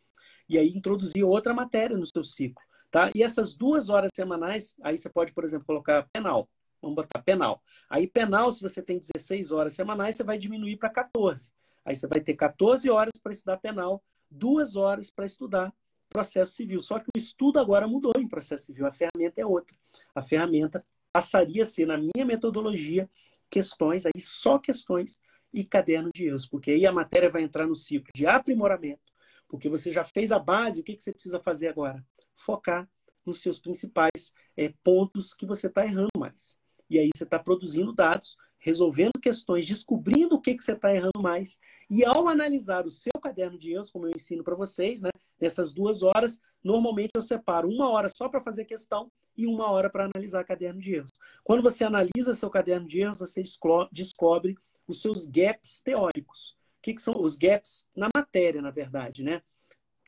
E aí introduzir outra matéria no seu ciclo. Tá? E essas duas horas semanais, aí você pode, por exemplo, colocar penal. Vamos botar penal. Aí, penal, se você tem 16 horas semanais, você vai diminuir para 14. Aí você vai ter 14 horas para estudar penal, duas horas para estudar processo civil. Só que o estudo agora mudou em processo civil, a ferramenta é outra. A ferramenta passaria a ser, na minha metodologia, questões, aí só questões e caderno de erros, porque aí a matéria vai entrar no ciclo de aprimoramento, porque você já fez a base, o que, que você precisa fazer agora? Focar nos seus principais é, pontos que você está errando mais. E aí você está produzindo dados resolvendo questões, descobrindo o que, que você está errando mais. E ao analisar o seu caderno de erros, como eu ensino para vocês, né, nessas duas horas, normalmente eu separo uma hora só para fazer questão e uma hora para analisar caderno de erros. Quando você analisa seu caderno de erros, você descobre os seus gaps teóricos. O que, que são os gaps na matéria, na verdade, né?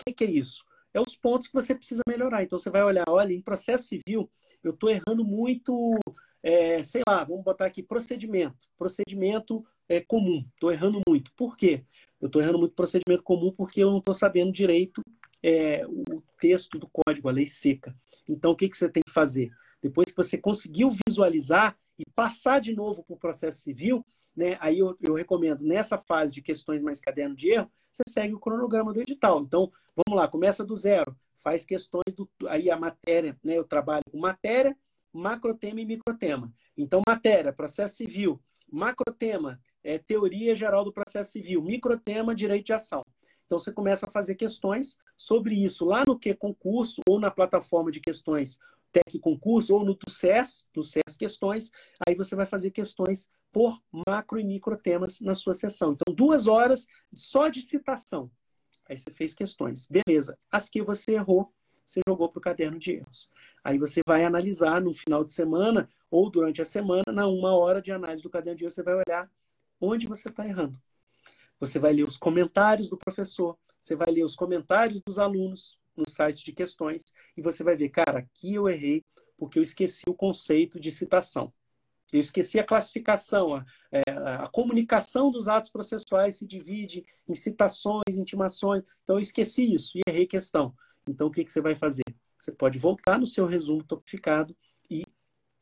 O que, que é isso? É os pontos que você precisa melhorar. Então você vai olhar, olha, em processo civil, eu estou errando muito é, sei lá, vamos botar aqui procedimento. Procedimento é, comum. Estou errando muito. Por quê? Eu estou errando muito procedimento comum porque eu não estou sabendo direito é, o texto do código, a lei seca. Então, o que, que você tem que fazer? Depois que você conseguiu visualizar e passar de novo para o processo civil, né, aí eu, eu, recomendo, nessa fase de questões mais caderno de erro, você segue o cronograma do edital. Então, vamos lá, começa do zero, faz questões do. Aí a matéria, né, eu trabalho com matéria, macrotema e microtema. Então, matéria, processo civil, macrotema, é, teoria geral do processo civil, microtema, direito de ação. Então, você começa a fazer questões sobre isso lá no que concurso ou na plataforma de questões Tec Concurso ou no do do SES Questões, aí você vai fazer questões por macro e micro temas na sua sessão. Então, duas horas só de citação. Aí você fez questões. Beleza. As que você errou, você jogou para o caderno de erros. Aí você vai analisar no final de semana ou durante a semana, na uma hora de análise do caderno de erros, você vai olhar onde você está errando. Você vai ler os comentários do professor, você vai ler os comentários dos alunos, no site de questões e você vai ver, cara, aqui eu errei porque eu esqueci o conceito de citação. Eu esqueci a classificação, a, é, a, comunicação dos atos processuais se divide em citações, intimações. Então, eu esqueci isso e errei questão. Então, o que, que você vai fazer? Você pode voltar no seu resumo topificado e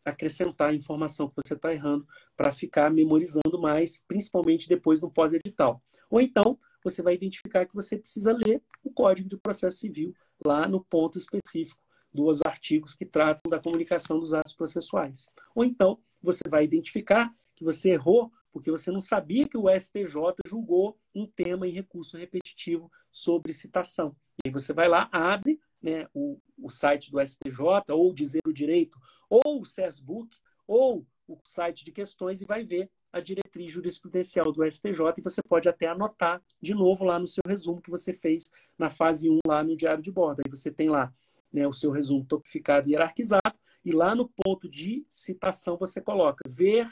acrescentar a informação que você está errando para ficar memorizando mais, principalmente depois no pós-edital. Ou então, você vai identificar que você precisa ler o Código de Processo Civil lá no ponto específico dos artigos que tratam da comunicação dos atos processuais. Ou então, você vai identificar que você errou porque você não sabia que o STJ julgou um tema em recurso repetitivo sobre citação. E aí você vai lá, abre né, o, o site do STJ, ou Dizer o Direito, ou o CESBOok, ou o site de questões e vai ver a diretriz jurisprudencial do STJ e você pode até anotar de novo lá no seu resumo que você fez na fase 1 lá no diário de bordo. Aí você tem lá né, o seu resumo topificado e hierarquizado e lá no ponto de citação você coloca ver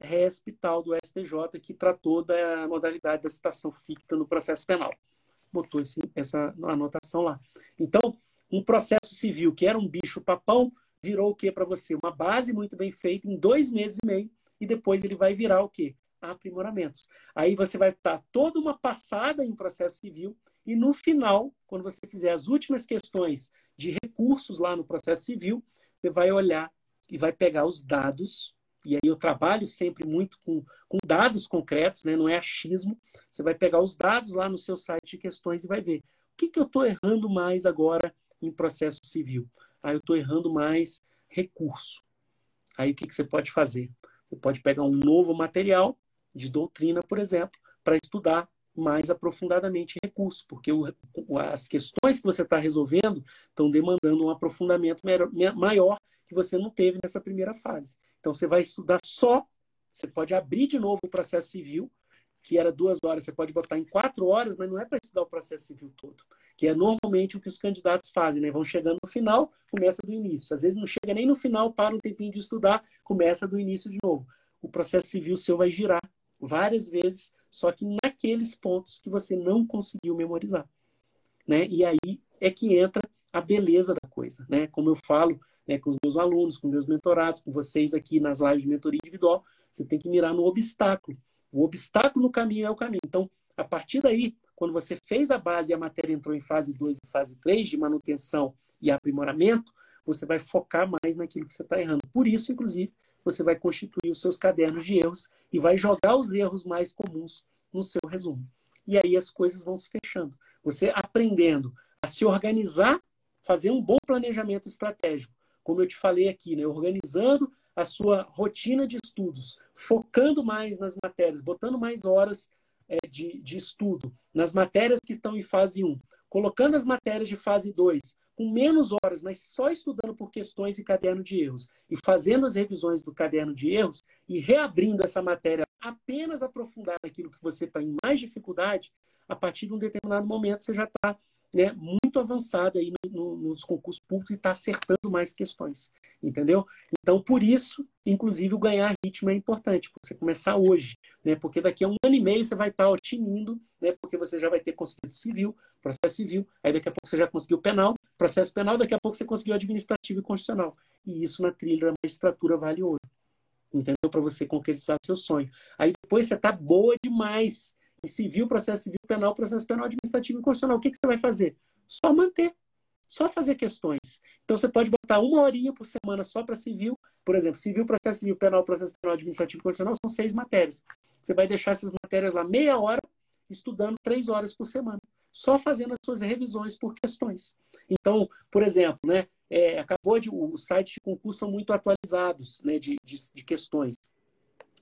RESP tal do STJ que tratou da modalidade da citação ficta no processo penal. Botou esse, essa anotação lá. Então, um processo civil que era um bicho papão virou o que para você? Uma base muito bem feita em dois meses e meio e depois ele vai virar o quê? Aprimoramentos. Aí você vai estar toda uma passada em processo civil e no final, quando você fizer as últimas questões de recursos lá no processo civil, você vai olhar e vai pegar os dados. E aí eu trabalho sempre muito com, com dados concretos, né? não é achismo. Você vai pegar os dados lá no seu site de questões e vai ver o que, que eu estou errando mais agora em processo civil. Aí eu estou errando mais recurso. Aí o que, que você pode fazer? Você pode pegar um novo material de doutrina, por exemplo, para estudar mais aprofundadamente recurso, porque o, as questões que você está resolvendo estão demandando um aprofundamento maior que você não teve nessa primeira fase. Então você vai estudar só, você pode abrir de novo o processo civil, que era duas horas, você pode botar em quatro horas, mas não é para estudar o processo civil todo, que é normalmente o que os candidatos fazem, né? Vão chegando no final, começa do início. Às vezes não chega nem no final, para um tempinho de estudar, começa do início de novo. O processo civil seu vai girar várias vezes, só que naqueles pontos que você não conseguiu memorizar. Né? E aí é que entra a beleza da coisa. Né? Como eu falo né, com os meus alunos, com meus mentorados, com vocês aqui nas lives de mentoria individual, você tem que mirar no obstáculo. O obstáculo no caminho é o caminho. Então, a partir daí, quando você fez a base e a matéria entrou em fase 2 e fase 3 de manutenção e aprimoramento, você vai focar mais naquilo que você está errando. Por isso, inclusive, você vai constituir os seus cadernos de erros e vai jogar os erros mais comuns no seu resumo. E aí as coisas vão se fechando. Você aprendendo a se organizar, fazer um bom planejamento estratégico, como eu te falei aqui, né? organizando a sua rotina de estudos, focando mais nas matérias, botando mais horas é, de, de estudo nas matérias que estão em fase 1, colocando as matérias de fase 2 com menos horas, mas só estudando por questões e caderno de erros, e fazendo as revisões do caderno de erros e reabrindo essa matéria apenas aprofundar naquilo que você está em mais dificuldade, a partir de um determinado momento você já está né, muito avançado aí no, no, nos concursos públicos e está acertando mais questões, entendeu? Então, por isso, inclusive, o ganhar ritmo é importante, você começar hoje, né, porque daqui a um ano e meio você vai estar tá tinindo, né, porque você já vai ter conseguido civil, processo civil, aí daqui a pouco você já conseguiu penal, processo penal, daqui a pouco você conseguiu administrativo e constitucional. E isso na trilha da magistratura vale ouro, entendeu? Para você concretizar seu sonho. Aí depois você está boa demais em civil, processo civil, penal, processo penal, administrativo e constitucional. O que, que você vai fazer? Só manter. Só fazer questões. Então você pode botar uma horinha por semana só para civil. Por exemplo, civil, processo civil, penal, processo penal, administrativo constitucional são seis matérias. Você vai deixar essas matérias lá meia hora, estudando três horas por semana. Só fazendo as suas revisões por questões. Então, por exemplo, né, é, acabou de. Os sites de concurso são muito atualizados né, de, de, de questões.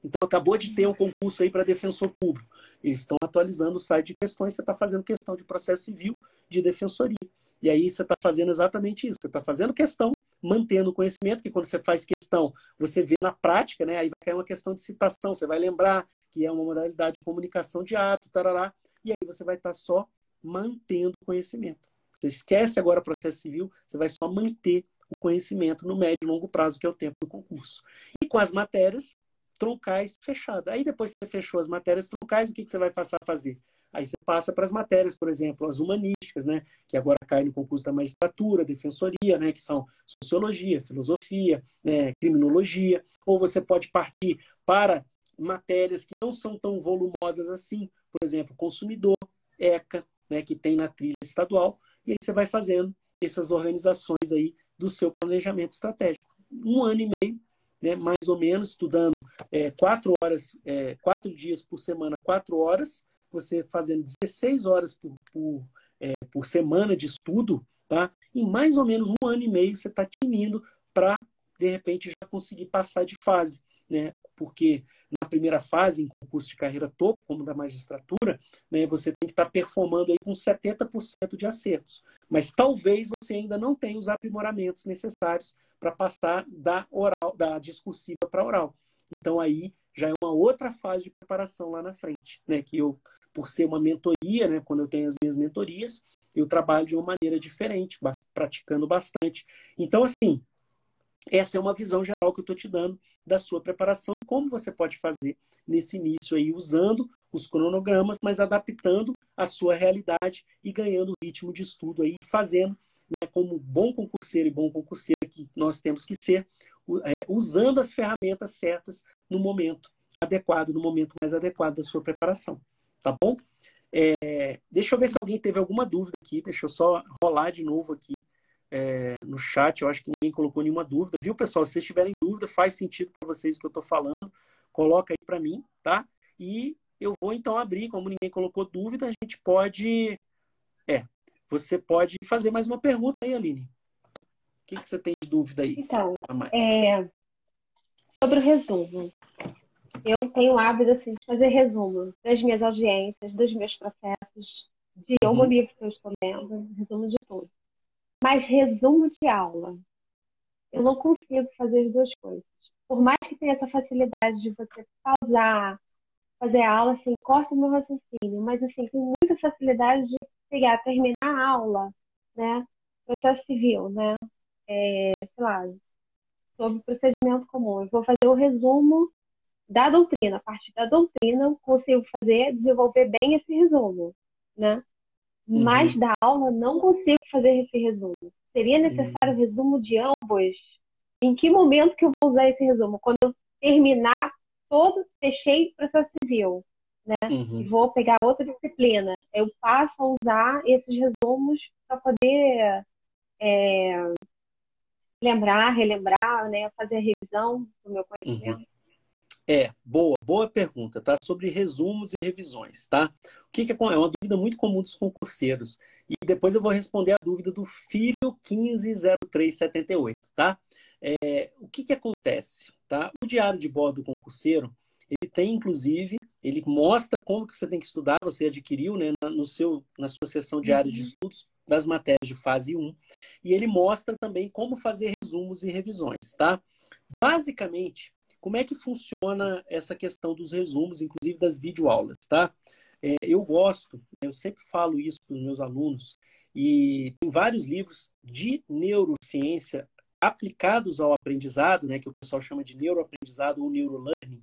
Então, acabou de ter um concurso aí para defensor público. Eles estão atualizando o site de questões, você está fazendo questão de processo civil de defensoria. E aí você está fazendo exatamente isso. Você está fazendo questão, mantendo o conhecimento, que quando você faz questão, você vê na prática, né? Aí vai cair uma questão de citação, você vai lembrar que é uma modalidade de comunicação de ato, tarará, e aí você vai estar tá só mantendo o conhecimento. Você esquece agora o processo civil, você vai só manter o conhecimento no médio e longo prazo, que é o tempo do concurso. E com as matérias, troncais fechadas. Aí depois que você fechou as matérias troncais, o que, que você vai passar a fazer? Aí você passa para as matérias, por exemplo, as humanísticas, né? Que agora caem no concurso da magistratura, defensoria, né? Que são sociologia, filosofia, né? criminologia. Ou você pode partir para matérias que não são tão volumosas assim, por exemplo, consumidor, ECA, né? Que tem na trilha estadual. E aí você vai fazendo essas organizações aí do seu planejamento estratégico. Um ano e meio, né, mais ou menos, estudando é, quatro horas, é, quatro dias por semana, quatro horas, você fazendo 16 horas por, por, é, por semana de estudo, tá? Em mais ou menos um ano e meio você está tinindo para, de repente, já conseguir passar de fase né? Porque na primeira fase, em concurso de carreira topo, como da magistratura, né, você tem que estar performando aí com 70% de acertos. Mas talvez você ainda não tenha os aprimoramentos necessários para passar da oral, da discursiva para oral. Então aí já é uma outra fase de preparação lá na frente, né? Que eu, por ser uma mentoria, né? Quando eu tenho as minhas mentorias, eu trabalho de uma maneira diferente, praticando bastante. Então, assim, essa é uma visão geral que eu estou te dando da sua preparação, como você pode fazer nesse início aí, usando os cronogramas, mas adaptando a sua realidade e ganhando ritmo de estudo aí, fazendo né, como bom concurseiro e bom concurseiro que nós temos que ser, é, usando as ferramentas certas no momento adequado, no momento mais adequado da sua preparação. Tá bom? É, deixa eu ver se alguém teve alguma dúvida aqui. Deixa eu só rolar de novo aqui é, no chat. Eu acho que ninguém colocou nenhuma dúvida. Viu, pessoal? Se vocês tiverem dúvida, faz sentido para vocês o que eu estou falando, coloca aí para mim, tá? E eu vou então abrir, como ninguém colocou dúvida, a gente pode. É, você pode fazer mais uma pergunta aí, Aline. O que, que você tem de dúvida aí? Então, é, sobre o resumo. Eu tenho o hábito assim, de fazer resumo das minhas audiências, dos meus processos, de uhum. algum livro que eu estou lendo, resumo de tudo. Mas resumo de aula, eu não consigo fazer as duas coisas. Por mais que tenha essa facilidade de você pausar, fazer a aula, assim, corta o meu raciocínio, mas assim, tem muita facilidade de pegar, terminar a aula, né? Processo civil, né? É, sei lá, sobre procedimento comum. Eu vou fazer o resumo da doutrina. A partir da doutrina, consigo fazer, desenvolver bem esse resumo, né? Uhum. Mas da aula não consigo fazer esse resumo. Seria necessário uhum. resumo de ambos? Em que momento que eu vou usar esse resumo? Quando eu terminar todo, fechei o processo civil, né? Uhum. E vou pegar outra disciplina. Eu passo a usar esses resumos para poder é, lembrar, relembrar, né? Fazer a revisão do meu conhecimento. Uhum. É, boa, boa pergunta, tá? Sobre resumos e revisões, tá? O que, que é, é uma dúvida muito comum dos concurseiros. E depois eu vou responder a dúvida do filho 150378, tá? É, o que, que acontece, tá? O diário de bordo do concurseiro, ele tem, inclusive, ele mostra como que você tem que estudar, você adquiriu, né, no seu, na sua sessão diária de uhum. estudos das matérias de fase 1. E ele mostra também como fazer resumos e revisões, tá? Basicamente, como é que funciona essa questão dos resumos, inclusive das videoaulas, tá? É, eu gosto, eu sempre falo isso para os meus alunos, e tem vários livros de neurociência aplicados ao aprendizado, né, que o pessoal chama de neuroaprendizado ou neurolearning,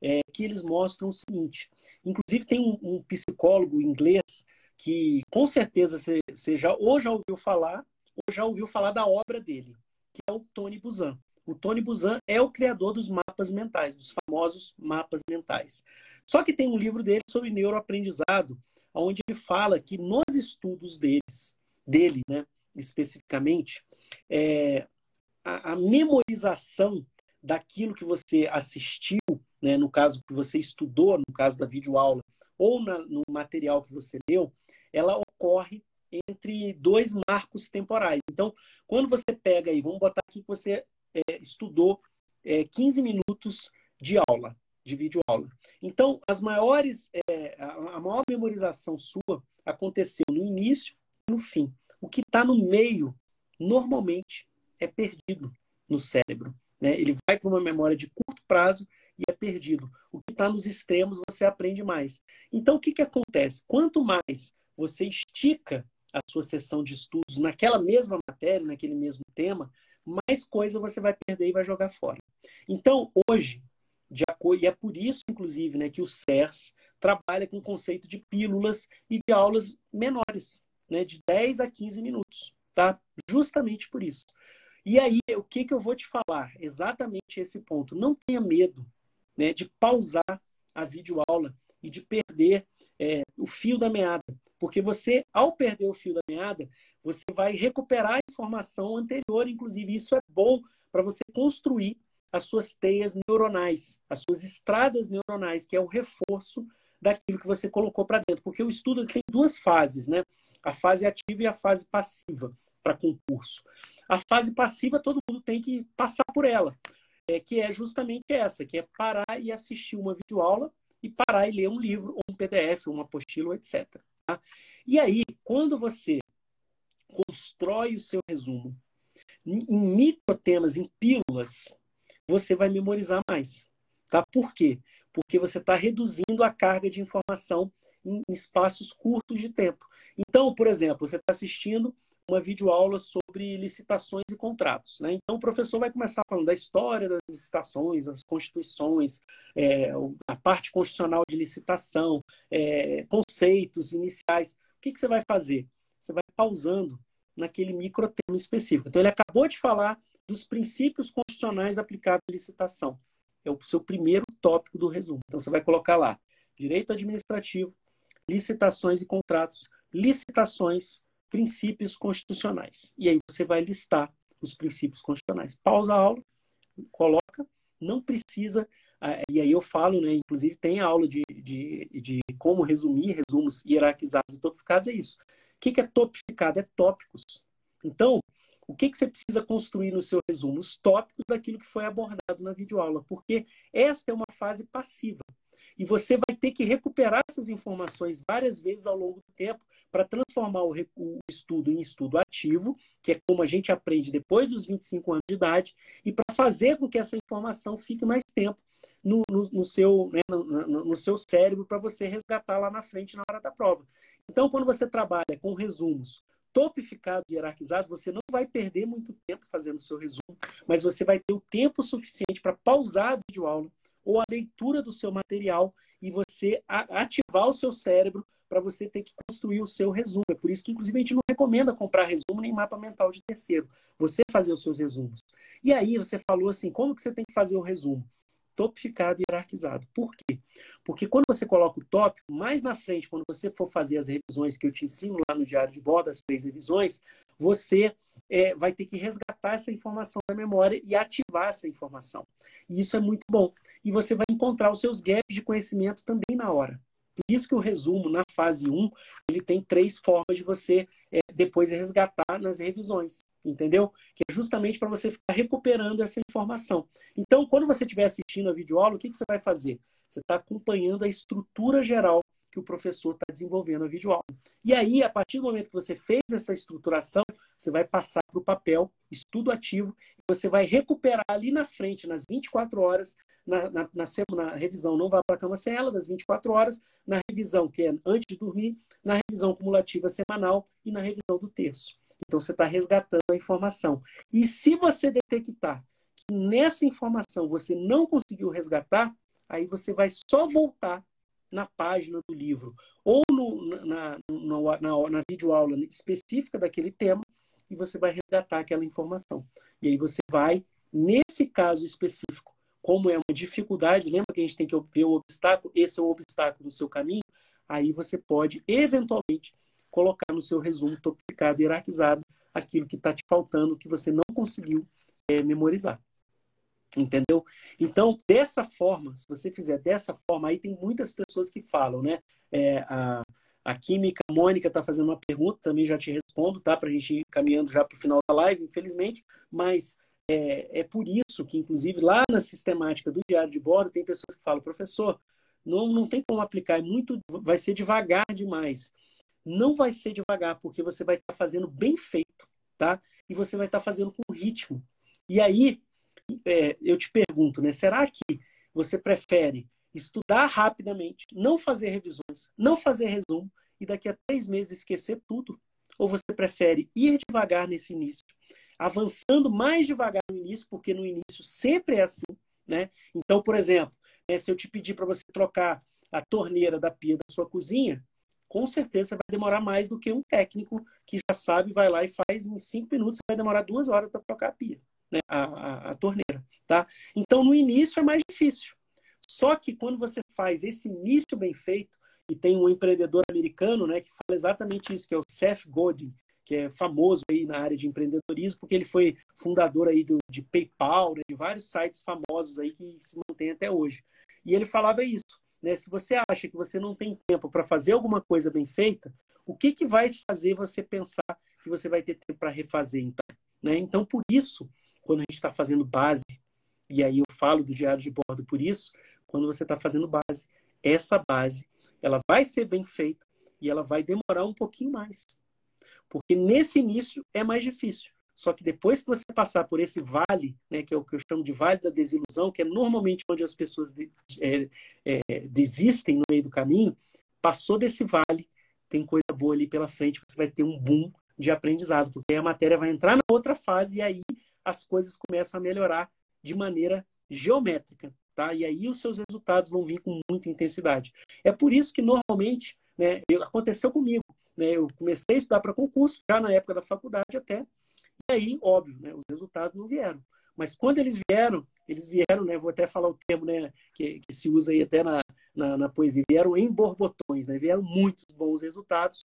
é, que eles mostram o seguinte. Inclusive tem um, um psicólogo inglês que com certeza você já ou já ouviu falar ou já ouviu falar da obra dele, que é o Tony Buzan. O Tony Buzan é o criador dos mapas mentais, dos famosos mapas mentais. Só que tem um livro dele sobre neuroaprendizado, onde ele fala que nos estudos deles, dele, né, especificamente, é, a, a, memorização daquilo que você assistiu, né, no caso que você estudou, no caso da videoaula, ou na, no material que você leu, ela ocorre entre dois marcos temporais. Então, quando você pega aí, vamos botar aqui que você é, estudou é, 15 minutos de aula, de videoaula. Então, as maiores, é, a, a maior memorização sua aconteceu no início e no fim. O que está no meio, normalmente, é perdido no cérebro. Né? Ele vai para uma memória de curto prazo e é perdido. O que está nos extremos, você aprende mais. Então, o que, que acontece? Quanto mais você estica a sua sessão de estudos naquela mesma matéria, naquele mesmo tema, mais coisa você vai perder e vai jogar fora. Então, hoje, de acordo, e é por isso, inclusive, né, que o CERS trabalha com o conceito de pílulas e de aulas menores, né, de 10 a 15 minutos, tá? Justamente por isso. E aí, o que, que eu vou te falar? Exatamente esse ponto. Não tenha medo né, de pausar a videoaula e de perder é, o fio da meada. Porque você, ao perder o fio da meada, você vai recuperar a informação anterior, inclusive. Isso é bom para você construir as suas teias neuronais, as suas estradas neuronais, que é o reforço daquilo que você colocou para dentro. Porque o estudo tem duas fases, né? A fase ativa e a fase passiva para concurso. A fase passiva todo mundo tem que passar por ela, é, que é justamente essa, que é parar e assistir uma videoaula e parar e ler um livro, ou um PDF, uma apostila, etc. Tá? E aí, quando você constrói o seu resumo em microtemas, em pílulas, você vai memorizar mais. Tá? Por quê? Porque você está reduzindo a carga de informação em espaços curtos de tempo. Então, por exemplo, você está assistindo uma videoaula sobre licitações e contratos. Né? Então, o professor vai começar falando da história das licitações, as constituições, é, a parte constitucional de licitação, é, conceitos iniciais. O que, que você vai fazer? Você vai pausando naquele microtema específico. Então, ele acabou de falar dos princípios constitucionais aplicados à licitação. É o seu primeiro tópico do resumo. Então, você vai colocar lá direito administrativo, licitações e contratos, licitações, princípios constitucionais. E aí você vai listar os princípios constitucionais. Pausa a aula, coloca, não precisa. Ah, e aí eu falo, né? Inclusive tem aula de, de, de como resumir resumos hierarquizados e topificados, é isso. O que, é topificado? É tópicos. Então, o que, que você precisa construir no seu resumo? Os tópicos daquilo que foi abordado na videoaula, porque esta é uma fase passiva. E você vai ter que recuperar essas informações várias vezes ao longo do tempo para transformar o, o, estudo em estudo ativo, que é como a gente aprende depois dos 25 anos de idade, e para fazer com que essa informação fique mais tempo no, no, no seu, né, no, no, seu cérebro para você resgatar lá na frente na hora da prova. Então, quando você trabalha com resumos topificados e hierarquizados, você não vai perder muito tempo fazendo o seu resumo, mas você vai ter o tempo suficiente para pausar a videoaula, ou a leitura do seu material e você ativar o seu cérebro para você ter que construir o seu resumo. É por isso que, inclusive, a gente não recomenda comprar resumo nem mapa mental de terceiro. Você fazer os seus resumos. E aí você falou assim, como que você tem que fazer o resumo? Topificado e hierarquizado. Por quê? Porque quando você coloca o tópico, mais na frente, quando você for fazer as revisões que eu te ensino lá no diário de bordo, as três revisões, você é, vai ter que resgatar essa informação da memória e ativar essa informação. E isso é muito bom. E você vai encontrar os seus gaps de conhecimento também na hora. Por isso que o resumo, na fase 1, ele tem três formas de você é, depois resgatar nas revisões, entendeu? Que é justamente para você ficar recuperando essa informação. Então, quando você estiver assistindo a videoaula, o que, que você vai fazer? Você está acompanhando a estrutura geral que o professor está desenvolvendo a videoaula. E aí, a partir do momento que você fez essa estruturação, você vai passar para o papel, estudo ativo, e você vai recuperar ali na frente, nas 24 horas, na, na, na, na revisão não vá para a cama sem das 24 horas, na revisão, que é antes de dormir, na revisão cumulativa semanal e na revisão do terço. Então, você está resgatando a informação. E se você detectar que nessa informação você não conseguiu resgatar, aí você vai só voltar na página do livro ou no, na, na, na, na videoaula específica daquele tema e você vai resgatar aquela informação. E aí você vai, nesse caso específico, como é uma dificuldade, lembra que a gente tem que ver o obstáculo? Esse é o obstáculo do seu caminho. Aí você pode, eventualmente, colocar no seu resumo topicado e hierarquizado aquilo que está te faltando, que você não conseguiu é, memorizar. Entendeu? Então, dessa forma, se você fizer dessa forma, aí tem muitas pessoas que falam, né? É, a, a Química a Mônica está fazendo uma pergunta, também já te respondo, tá? Para a gente ir caminhando já para o final da live, infelizmente, mas é, é por isso que, inclusive, lá na sistemática do diário de bordo, tem pessoas que falam, professor, não, não tem como aplicar, é muito, vai ser devagar demais. Não vai ser devagar, porque você vai estar tá fazendo bem feito, tá? E você vai estar tá fazendo com ritmo. E aí, é, eu te pergunto, né? Será que você prefere estudar rapidamente, não fazer revisões, não fazer resumo e daqui a três meses esquecer tudo? Ou você prefere ir devagar nesse início, avançando mais devagar no início, porque no início sempre é assim, Né? Então, por exemplo, né, se eu te pedir para você trocar a torneira da pia da sua cozinha, com certeza vai demorar mais do que um técnico que já sabe, vai lá e faz em cinco minutos, vai demorar duas horas para trocar a pia, né? a, a, a torneira. Tá? Então, no início é mais difícil. Só que quando você faz esse início bem feito, e tem um empreendedor americano né, que fala exatamente isso, que é o Seth Godin, que é famoso aí na área de empreendedorismo, porque ele foi fundador aí do, de PayPal, né, de vários sites famosos aí que se mantém até hoje. E ele falava isso, né? Se você acha que você não tem tempo para fazer alguma coisa bem feita, o que, que vai fazer você pensar que você vai ter tempo para refazer, então? Né? Então, por isso, quando a gente está fazendo base, e aí eu falo do diário de bordo por isso, quando você está fazendo base, essa base, ela vai ser bem feita e ela vai demorar um pouquinho mais. Porque nesse início é mais difícil. Só que depois que você passar por esse vale, né, que é o que eu chamo de vale da desilusão, que é normalmente onde as pessoas de, é, é, desistem no meio do caminho, passou desse vale, tem coisa boa ali pela frente, você vai ter um boom de aprendizado, porque a matéria vai entrar na outra fase e aí as coisas começam a melhorar de maneira geométrica, tá? E aí os seus resultados vão vir com muita intensidade. É por isso que normalmente, né, aconteceu comigo, né, eu comecei a estudar para concurso já na época da faculdade até, e aí, óbvio, né, os resultados não vieram. Mas quando eles vieram, eles vieram, né, vou até falar o termo né, que, que se usa aí até na, na, na, poesia, vieram em borbotões, né, vieram muitos bons resultados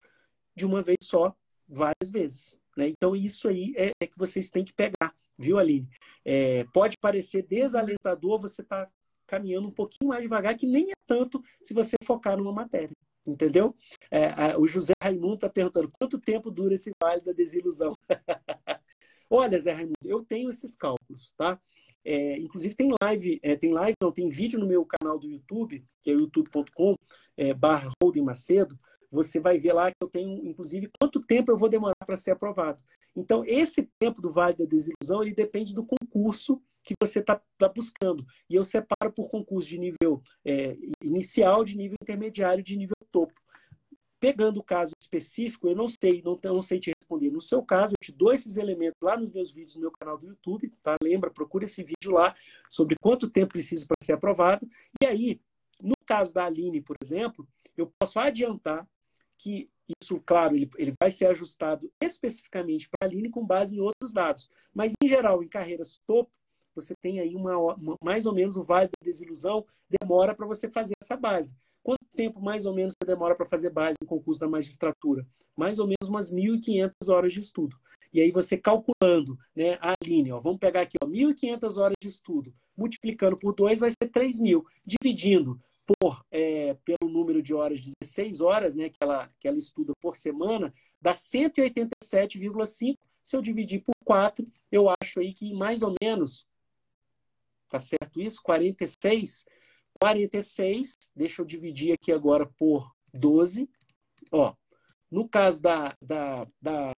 de uma vez só, várias vezes. Né? Então, isso aí é, é que vocês têm que pegar, viu, Aline? É, pode parecer desalentador você estar tá caminhando um pouquinho mais devagar, que nem é tanto se você focar numa matéria. Entendeu? É, a, o José Raimundo está perguntando quanto tempo dura esse vale da desilusão. Olha, Zé Raimundo, eu tenho esses cálculos, tá? É, inclusive tem live, é, tem live, não, tem vídeo no meu canal do YouTube, que é youtube.com é, barra Macedo, você vai ver lá que eu tenho, inclusive, quanto tempo eu vou demorar para ser aprovado. Então, esse tempo do Vale da Desilusão, ele depende do concurso que você está tá buscando. E eu separo por concurso de nível é, inicial, de nível intermediário, de nível topo. Pegando o caso específico, eu não sei, não, não sei te responder. No seu caso, eu te dou esses elementos lá nos meus vídeos no meu canal do YouTube, tá? Lembra, procura esse vídeo lá sobre quanto tempo preciso para ser aprovado. E aí, no caso da Aline, por exemplo, eu posso adiantar que isso, claro, ele, ele vai ser ajustado especificamente para a Aline com base em outros dados. Mas, em geral, em carreiras topo, você tem aí uma, uma, mais ou menos o vale da desilusão, demora para você fazer essa base. Quanto tempo mais ou menos você demora para fazer base em concurso da magistratura? Mais ou menos umas 1.500 horas de estudo. E aí você calculando, né, a linha, ó, vamos pegar aqui, ó, 1.500 horas de estudo, multiplicando por 2 vai ser 3.000, dividindo por é, pelo número de horas, 16 horas, né, que ela, que ela estuda por semana, dá 187,5. Se eu dividir por 4, eu acho aí que mais ou menos Tá certo isso? 46. 46, deixa eu dividir aqui agora por 12. Ó, no caso da, da, da,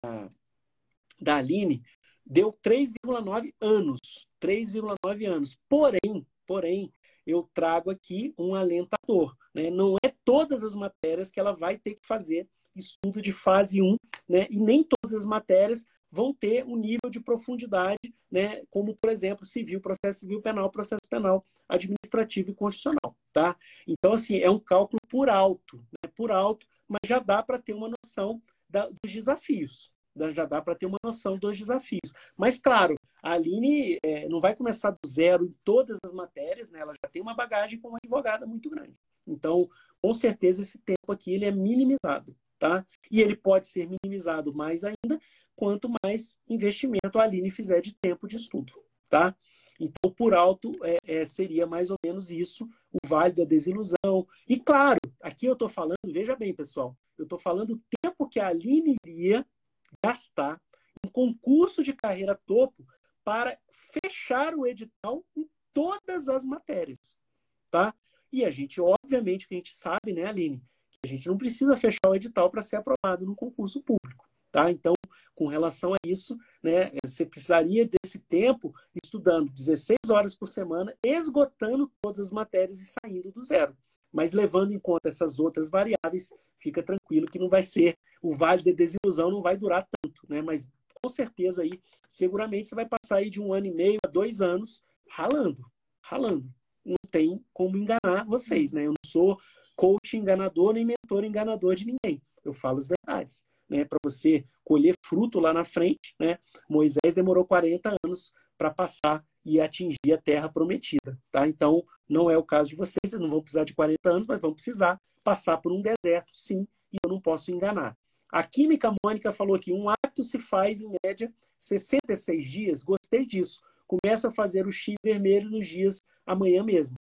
da Aline, deu 3,9 anos. 3,9 anos. Porém, porém, eu trago aqui um alentador. Né? Não é todas as matérias que ela vai ter que fazer estudo de fase 1, né? e nem todas as matérias vão ter um nível de profundidade, né, como, por exemplo, civil, processo civil penal, processo penal administrativo e constitucional. Tá? Então, assim, é um cálculo por alto, né, por alto, mas já dá para ter uma noção da, dos desafios. Já dá para ter uma noção dos desafios. Mas, claro, a Aline é, não vai começar do zero em todas as matérias, né? ela já tem uma bagagem como advogada muito grande. Então, com certeza, esse tempo aqui ele é minimizado. Tá? E ele pode ser minimizado mais ainda quanto mais investimento a Aline fizer de tempo de estudo. Tá? Então, por alto, é, é, seria mais ou menos isso, o vale da desilusão. E claro, aqui eu estou falando, veja bem, pessoal, eu estou falando o tempo que a Aline iria gastar em concurso de carreira topo para fechar o edital em todas as matérias. Tá? E a gente, obviamente, que a gente sabe, né, Aline, a gente não precisa fechar o edital para ser aprovado no concurso público. Tá? Então, com relação a isso, né, você precisaria desse tempo estudando 16 horas por semana, esgotando todas as matérias e saindo do zero. Mas levando em conta essas outras variáveis, fica tranquilo que não vai ser, o vale de desilusão não vai durar tanto, né? Mas com certeza aí, seguramente você vai passar aí de um ano e meio a dois anos ralando, ralando. Não tem como enganar vocês, né? Eu não sou coach enganador nem mentor enganador de ninguém. Eu falo as verdades. Né, para você colher fruto lá na frente, né? Moisés demorou 40 anos para passar e atingir a terra prometida, tá? Então, não é o caso de vocês, vocês não vão precisar de 40 anos, mas vão precisar passar por um deserto, sim, e eu não posso enganar. A química Mônica falou aqui, um hábito se faz em média 66 dias. Gostei disso. Começa a fazer o X vermelho nos dias amanhã mesmo.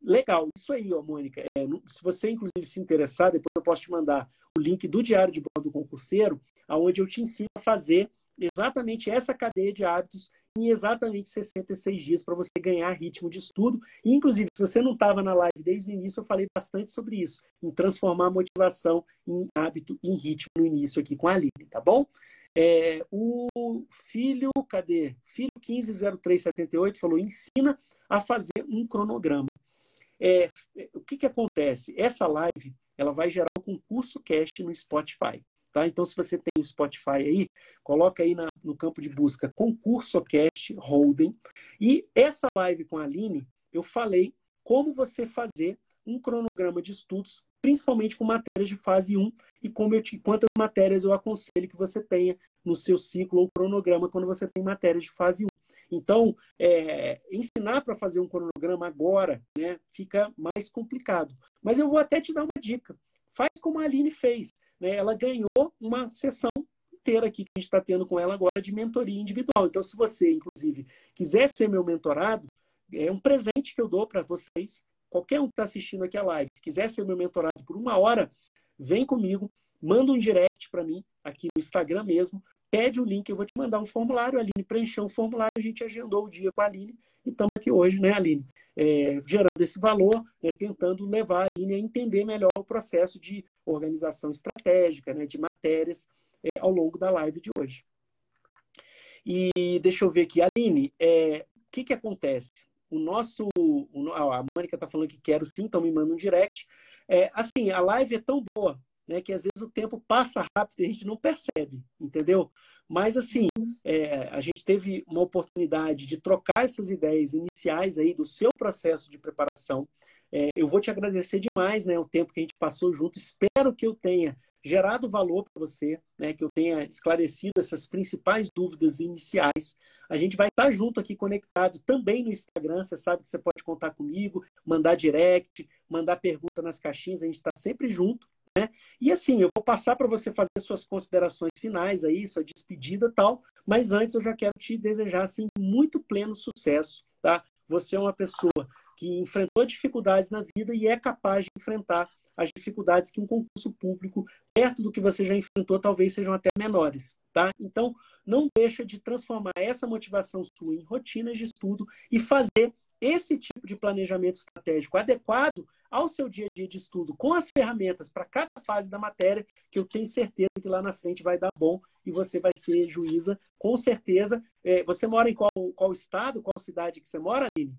Legal, isso aí, ó, Mônica. É, se você, inclusive, se interessar, depois eu posso te mandar o link do Diário de Bordo do Concurseiro, onde eu te ensino a fazer exatamente essa cadeia de hábitos em exatamente 66 dias para você ganhar ritmo de estudo. E, inclusive, se você não estava na live desde o início, eu falei bastante sobre isso, em transformar a motivação em hábito, em ritmo no início aqui com a Aline, tá bom? É, o filho, cadê? Filho 150378 falou: ensina a fazer um cronograma. É, o que, que acontece? Essa live ela vai gerar um concurso cast no Spotify. Tá? Então, se você tem o Spotify aí, coloca aí na, no campo de busca concurso cast Holden. E essa live com a Aline, eu falei como você fazer um cronograma de estudos, principalmente com matérias de fase 1 e como eu te, quantas matérias eu aconselho que você tenha no seu ciclo ou cronograma quando você tem matérias de fase 1. Então, é, ensinar para fazer um cronograma agora né, fica mais complicado. Mas eu vou até te dar uma dica. Faz como a Aline fez. Né? Ela ganhou uma sessão inteira aqui que a gente está tendo com ela agora de mentoria individual. Então, se você, inclusive, quiser ser meu mentorado, é um presente que eu dou para vocês. Qualquer um que está assistindo aqui a live, se quiser ser meu mentorado por uma hora, vem comigo, manda um direct para mim aqui no Instagram mesmo, pede o link, eu vou te mandar um formulário, a Aline preencheu o formulário, a gente agendou o dia com a Aline e estamos aqui hoje, né, Aline? É, gerando esse valor, né, tentando levar a Aline a entender melhor o processo de organização estratégica, né, de matérias é, ao longo da live de hoje. E deixa eu ver aqui, Aline, é, o que, que acontece? O nosso. O, a Mônica está falando que quero sim, então me manda um direct. É, assim, a live é tão boa né, que às vezes o tempo passa rápido e a gente não percebe, entendeu? Mas assim, é, a gente teve uma oportunidade de trocar essas ideias iniciais aí do seu processo de preparação. É, eu vou te agradecer demais, né, o tempo que a gente passou junto. Espero que eu tenha gerado valor para você, né, que eu tenha esclarecido essas principais dúvidas iniciais. A gente vai estar junto aqui conectado também no Instagram. Você sabe que você pode contar comigo, mandar direct, mandar pergunta nas caixinhas. A gente está sempre junto. Né? E assim, eu vou passar para você fazer suas considerações finais aí, sua despedida tal, mas antes eu já quero te desejar assim, muito pleno sucesso. Tá? Você é uma pessoa que enfrentou dificuldades na vida e é capaz de enfrentar as dificuldades que um concurso público, perto do que você já enfrentou, talvez sejam até menores. Tá? Então, não deixa de transformar essa motivação sua em rotinas de estudo e fazer esse tipo de planejamento estratégico adequado ao seu dia a dia de estudo, com as ferramentas para cada fase da matéria, que eu tenho certeza que lá na frente vai dar bom e você vai ser juíza, com certeza. É, você mora em qual, qual estado, qual cidade que você mora, Aline?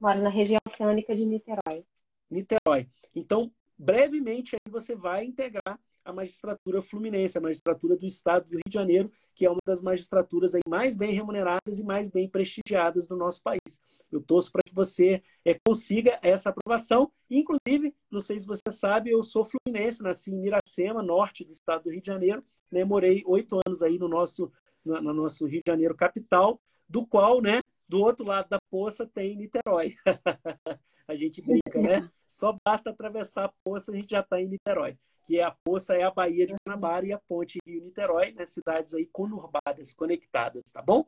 Moro na região oceânica de Niterói. Niterói. Então, brevemente aí você vai integrar a magistratura fluminense, a magistratura do estado do Rio de Janeiro, que é uma das magistraturas aí mais bem remuneradas e mais bem prestigiadas do nosso país. Eu torço para que você é, consiga essa aprovação. Inclusive, não sei se você sabe, eu sou fluminense, nasci em Miracema, norte do estado do Rio de Janeiro, né? morei oito anos aí no nosso, no, no nosso Rio de Janeiro capital, do qual, né, do outro lado da poça tem Niterói. a gente brinca, né? Só basta atravessar a poça, a gente já está em Niterói que é a Poça é a Baía de Guanabara e a Ponte Rio-Niterói, né? cidades aí conurbadas, conectadas, tá bom?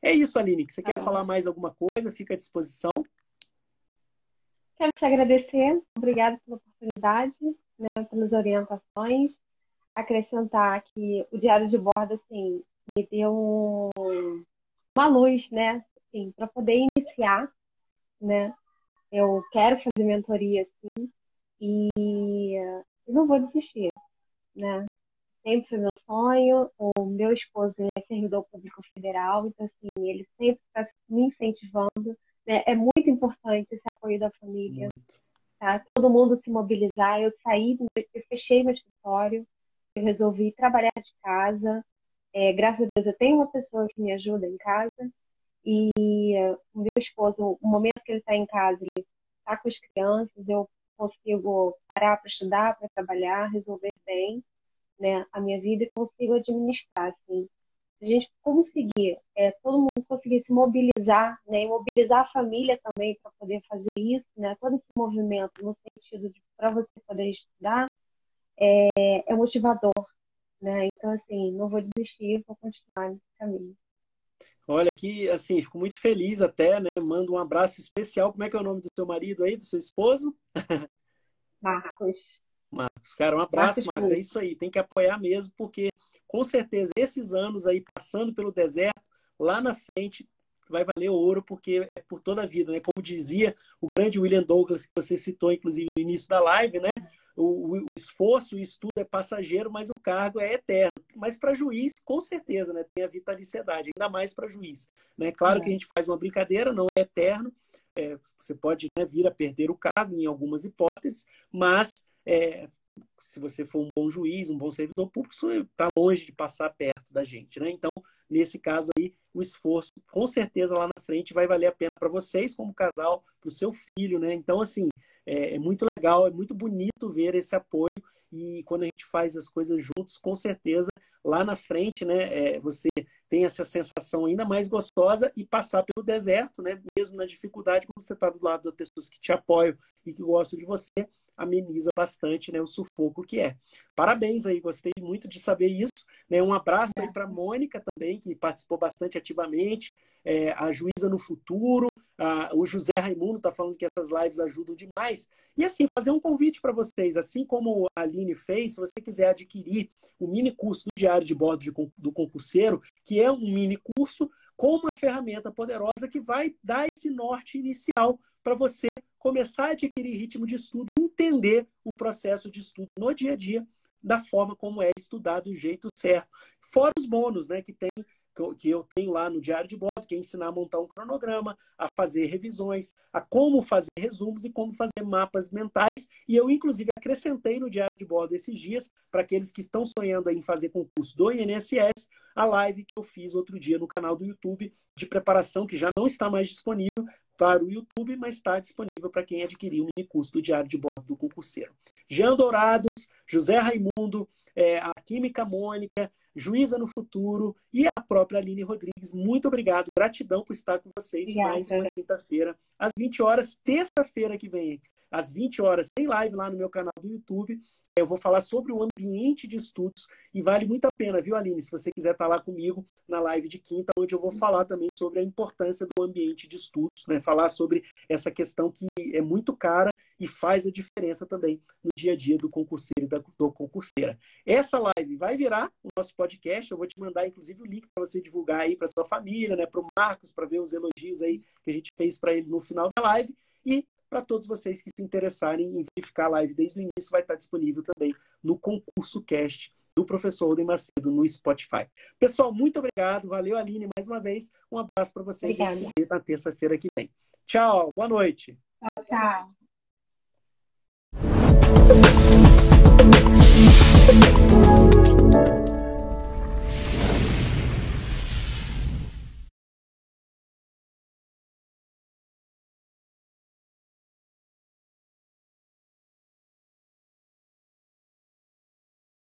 É isso, Aline. Você quer falar mais alguma coisa? Fica à disposição. Quero te agradecer. Obrigada pela oportunidade, né, pelas orientações. Acrescentar que o Diário de Bordo, assim, me deu uma luz, né? Assim, para poder iniciar, né? Eu quero fazer mentoria, sim. E e não vou desistir, né? Sempre foi meu sonho. O meu esposo é servidor público federal, então assim, ele sempre está me incentivando. Né? É muito importante esse apoio da família, tá? Todo mundo se mobilizar. Eu saí, eu fechei meu escritório, eu resolvi trabalhar de casa. É, graças a Deus eu tenho uma pessoa que me ajuda em casa E o meu esposo, o momento que ele está em casa, ele está com as crianças, eu consigo parar para estudar, para trabalhar, resolver bem né, a minha vida e consigo administrar. Assim. Se a gente conseguir, é, todo mundo conseguir se mobilizar, né, e mobilizar a família também para poder fazer isso, né, todo esse movimento no sentido de para você poder estudar, é, é motivador. Né? Então, assim, não vou desistir, vou continuar nesse caminho. Olha, que assim, fico muito feliz até, né? Mando um abraço especial. Como é que é o nome do seu marido aí, do seu esposo? Marcos. Marcos, cara, um abraço, Marcos. Marcos. É isso aí, tem que apoiar mesmo, porque com certeza esses anos aí passando pelo deserto, lá na frente vai valer ouro, porque é por toda a vida, né? Como dizia o grande William Douglas, que você citou, inclusive, no início da live, né? O, o esforço, o estudo é passageiro, mas o cargo é eterno. Mas para juiz, com certeza, né? Tem a vitaliciedade, ainda mais para juiz. Né? Claro é. que a gente faz uma brincadeira, não é eterno. É, você pode né, vir a perder o cargo em algumas hipóteses, mas é, se você for um bom juiz, um bom servidor público, isso está longe de passar perto da gente, né? Então, nesse caso aí, o esforço, com certeza lá na frente vai valer a pena para vocês como casal, para o seu filho, né? Então, assim, é, é, muito legal, é muito bonito ver esse apoio e quando a gente faz as coisas juntos, com certeza lá na frente, né, é, você tem essa sensação ainda mais gostosa e passar pelo deserto, né, mesmo na dificuldade, quando você está do lado das pessoas que te apoiam e que gostam de você, ameniza bastante, né, o sufoco que é. Parabéns aí, gostei muito de saber isso. Né, um abraço aí para Mônica também, que participou bastante ativamente, é, a Juíza no Futuro, a, o José Raimundo está falando que essas lives ajudam demais. E assim, fazer um convite para vocês, assim como a Aline fez, se você quiser adquirir o mini curso do Diário de Bordo de, do Concurseiro, que é um mini curso com uma ferramenta poderosa que vai dar esse norte inicial para você começar a adquirir ritmo de estudo, entender o processo de estudo no dia a dia, da forma como é estudado do jeito certo. Fora os bônus, né, que tem que eu tenho lá no diário de bordo, que é ensinar a montar um cronograma, a fazer revisões, a como fazer resumos e como fazer mapas mentais. E eu, inclusive, acrescentei no diário de bordo esses dias, para aqueles que estão sonhando em fazer concurso do INSS, a live que eu fiz outro dia no canal do YouTube de preparação, que já não está mais disponível para o YouTube, mas está disponível para quem adquirir o mini curso do diário de bordo do concurseiro. Jean Dourados, José Raimundo, é, a Química Mônica, Juíza no Futuro e a própria Aline Rodrigues. Muito obrigado, gratidão por estar com vocês Obrigada. mais uma quinta-feira, às 20 horas, terça-feira que vem às 20 horas, tem live lá no meu canal do YouTube. Eu vou falar sobre o ambiente de estudos e vale muito a pena, viu, Aline? Se você quiser estar lá comigo na live de quinta, onde eu vou falar também sobre a importância do ambiente de estudos, né? Falar sobre essa questão que é muito cara e faz a diferença também no dia a dia do concurseiro e da do concurseira. Essa live vai virar o nosso podcast. Eu vou te mandar, inclusive, o link para você divulgar aí para sua família, né? Para o Marcos, para ver os elogios aí que a gente fez para ele no final da live. E para todos vocês que se interessarem em verificar a live desde o início, vai estar disponível também no concurso cast do professor Oden Macedo no Spotify. Pessoal, muito obrigado. Valeu, Aline, mais uma vez. Um abraço para vocês. A gente se vê na terça-feira que vem. Tchau, boa noite. Tchau, tchau. Thank you.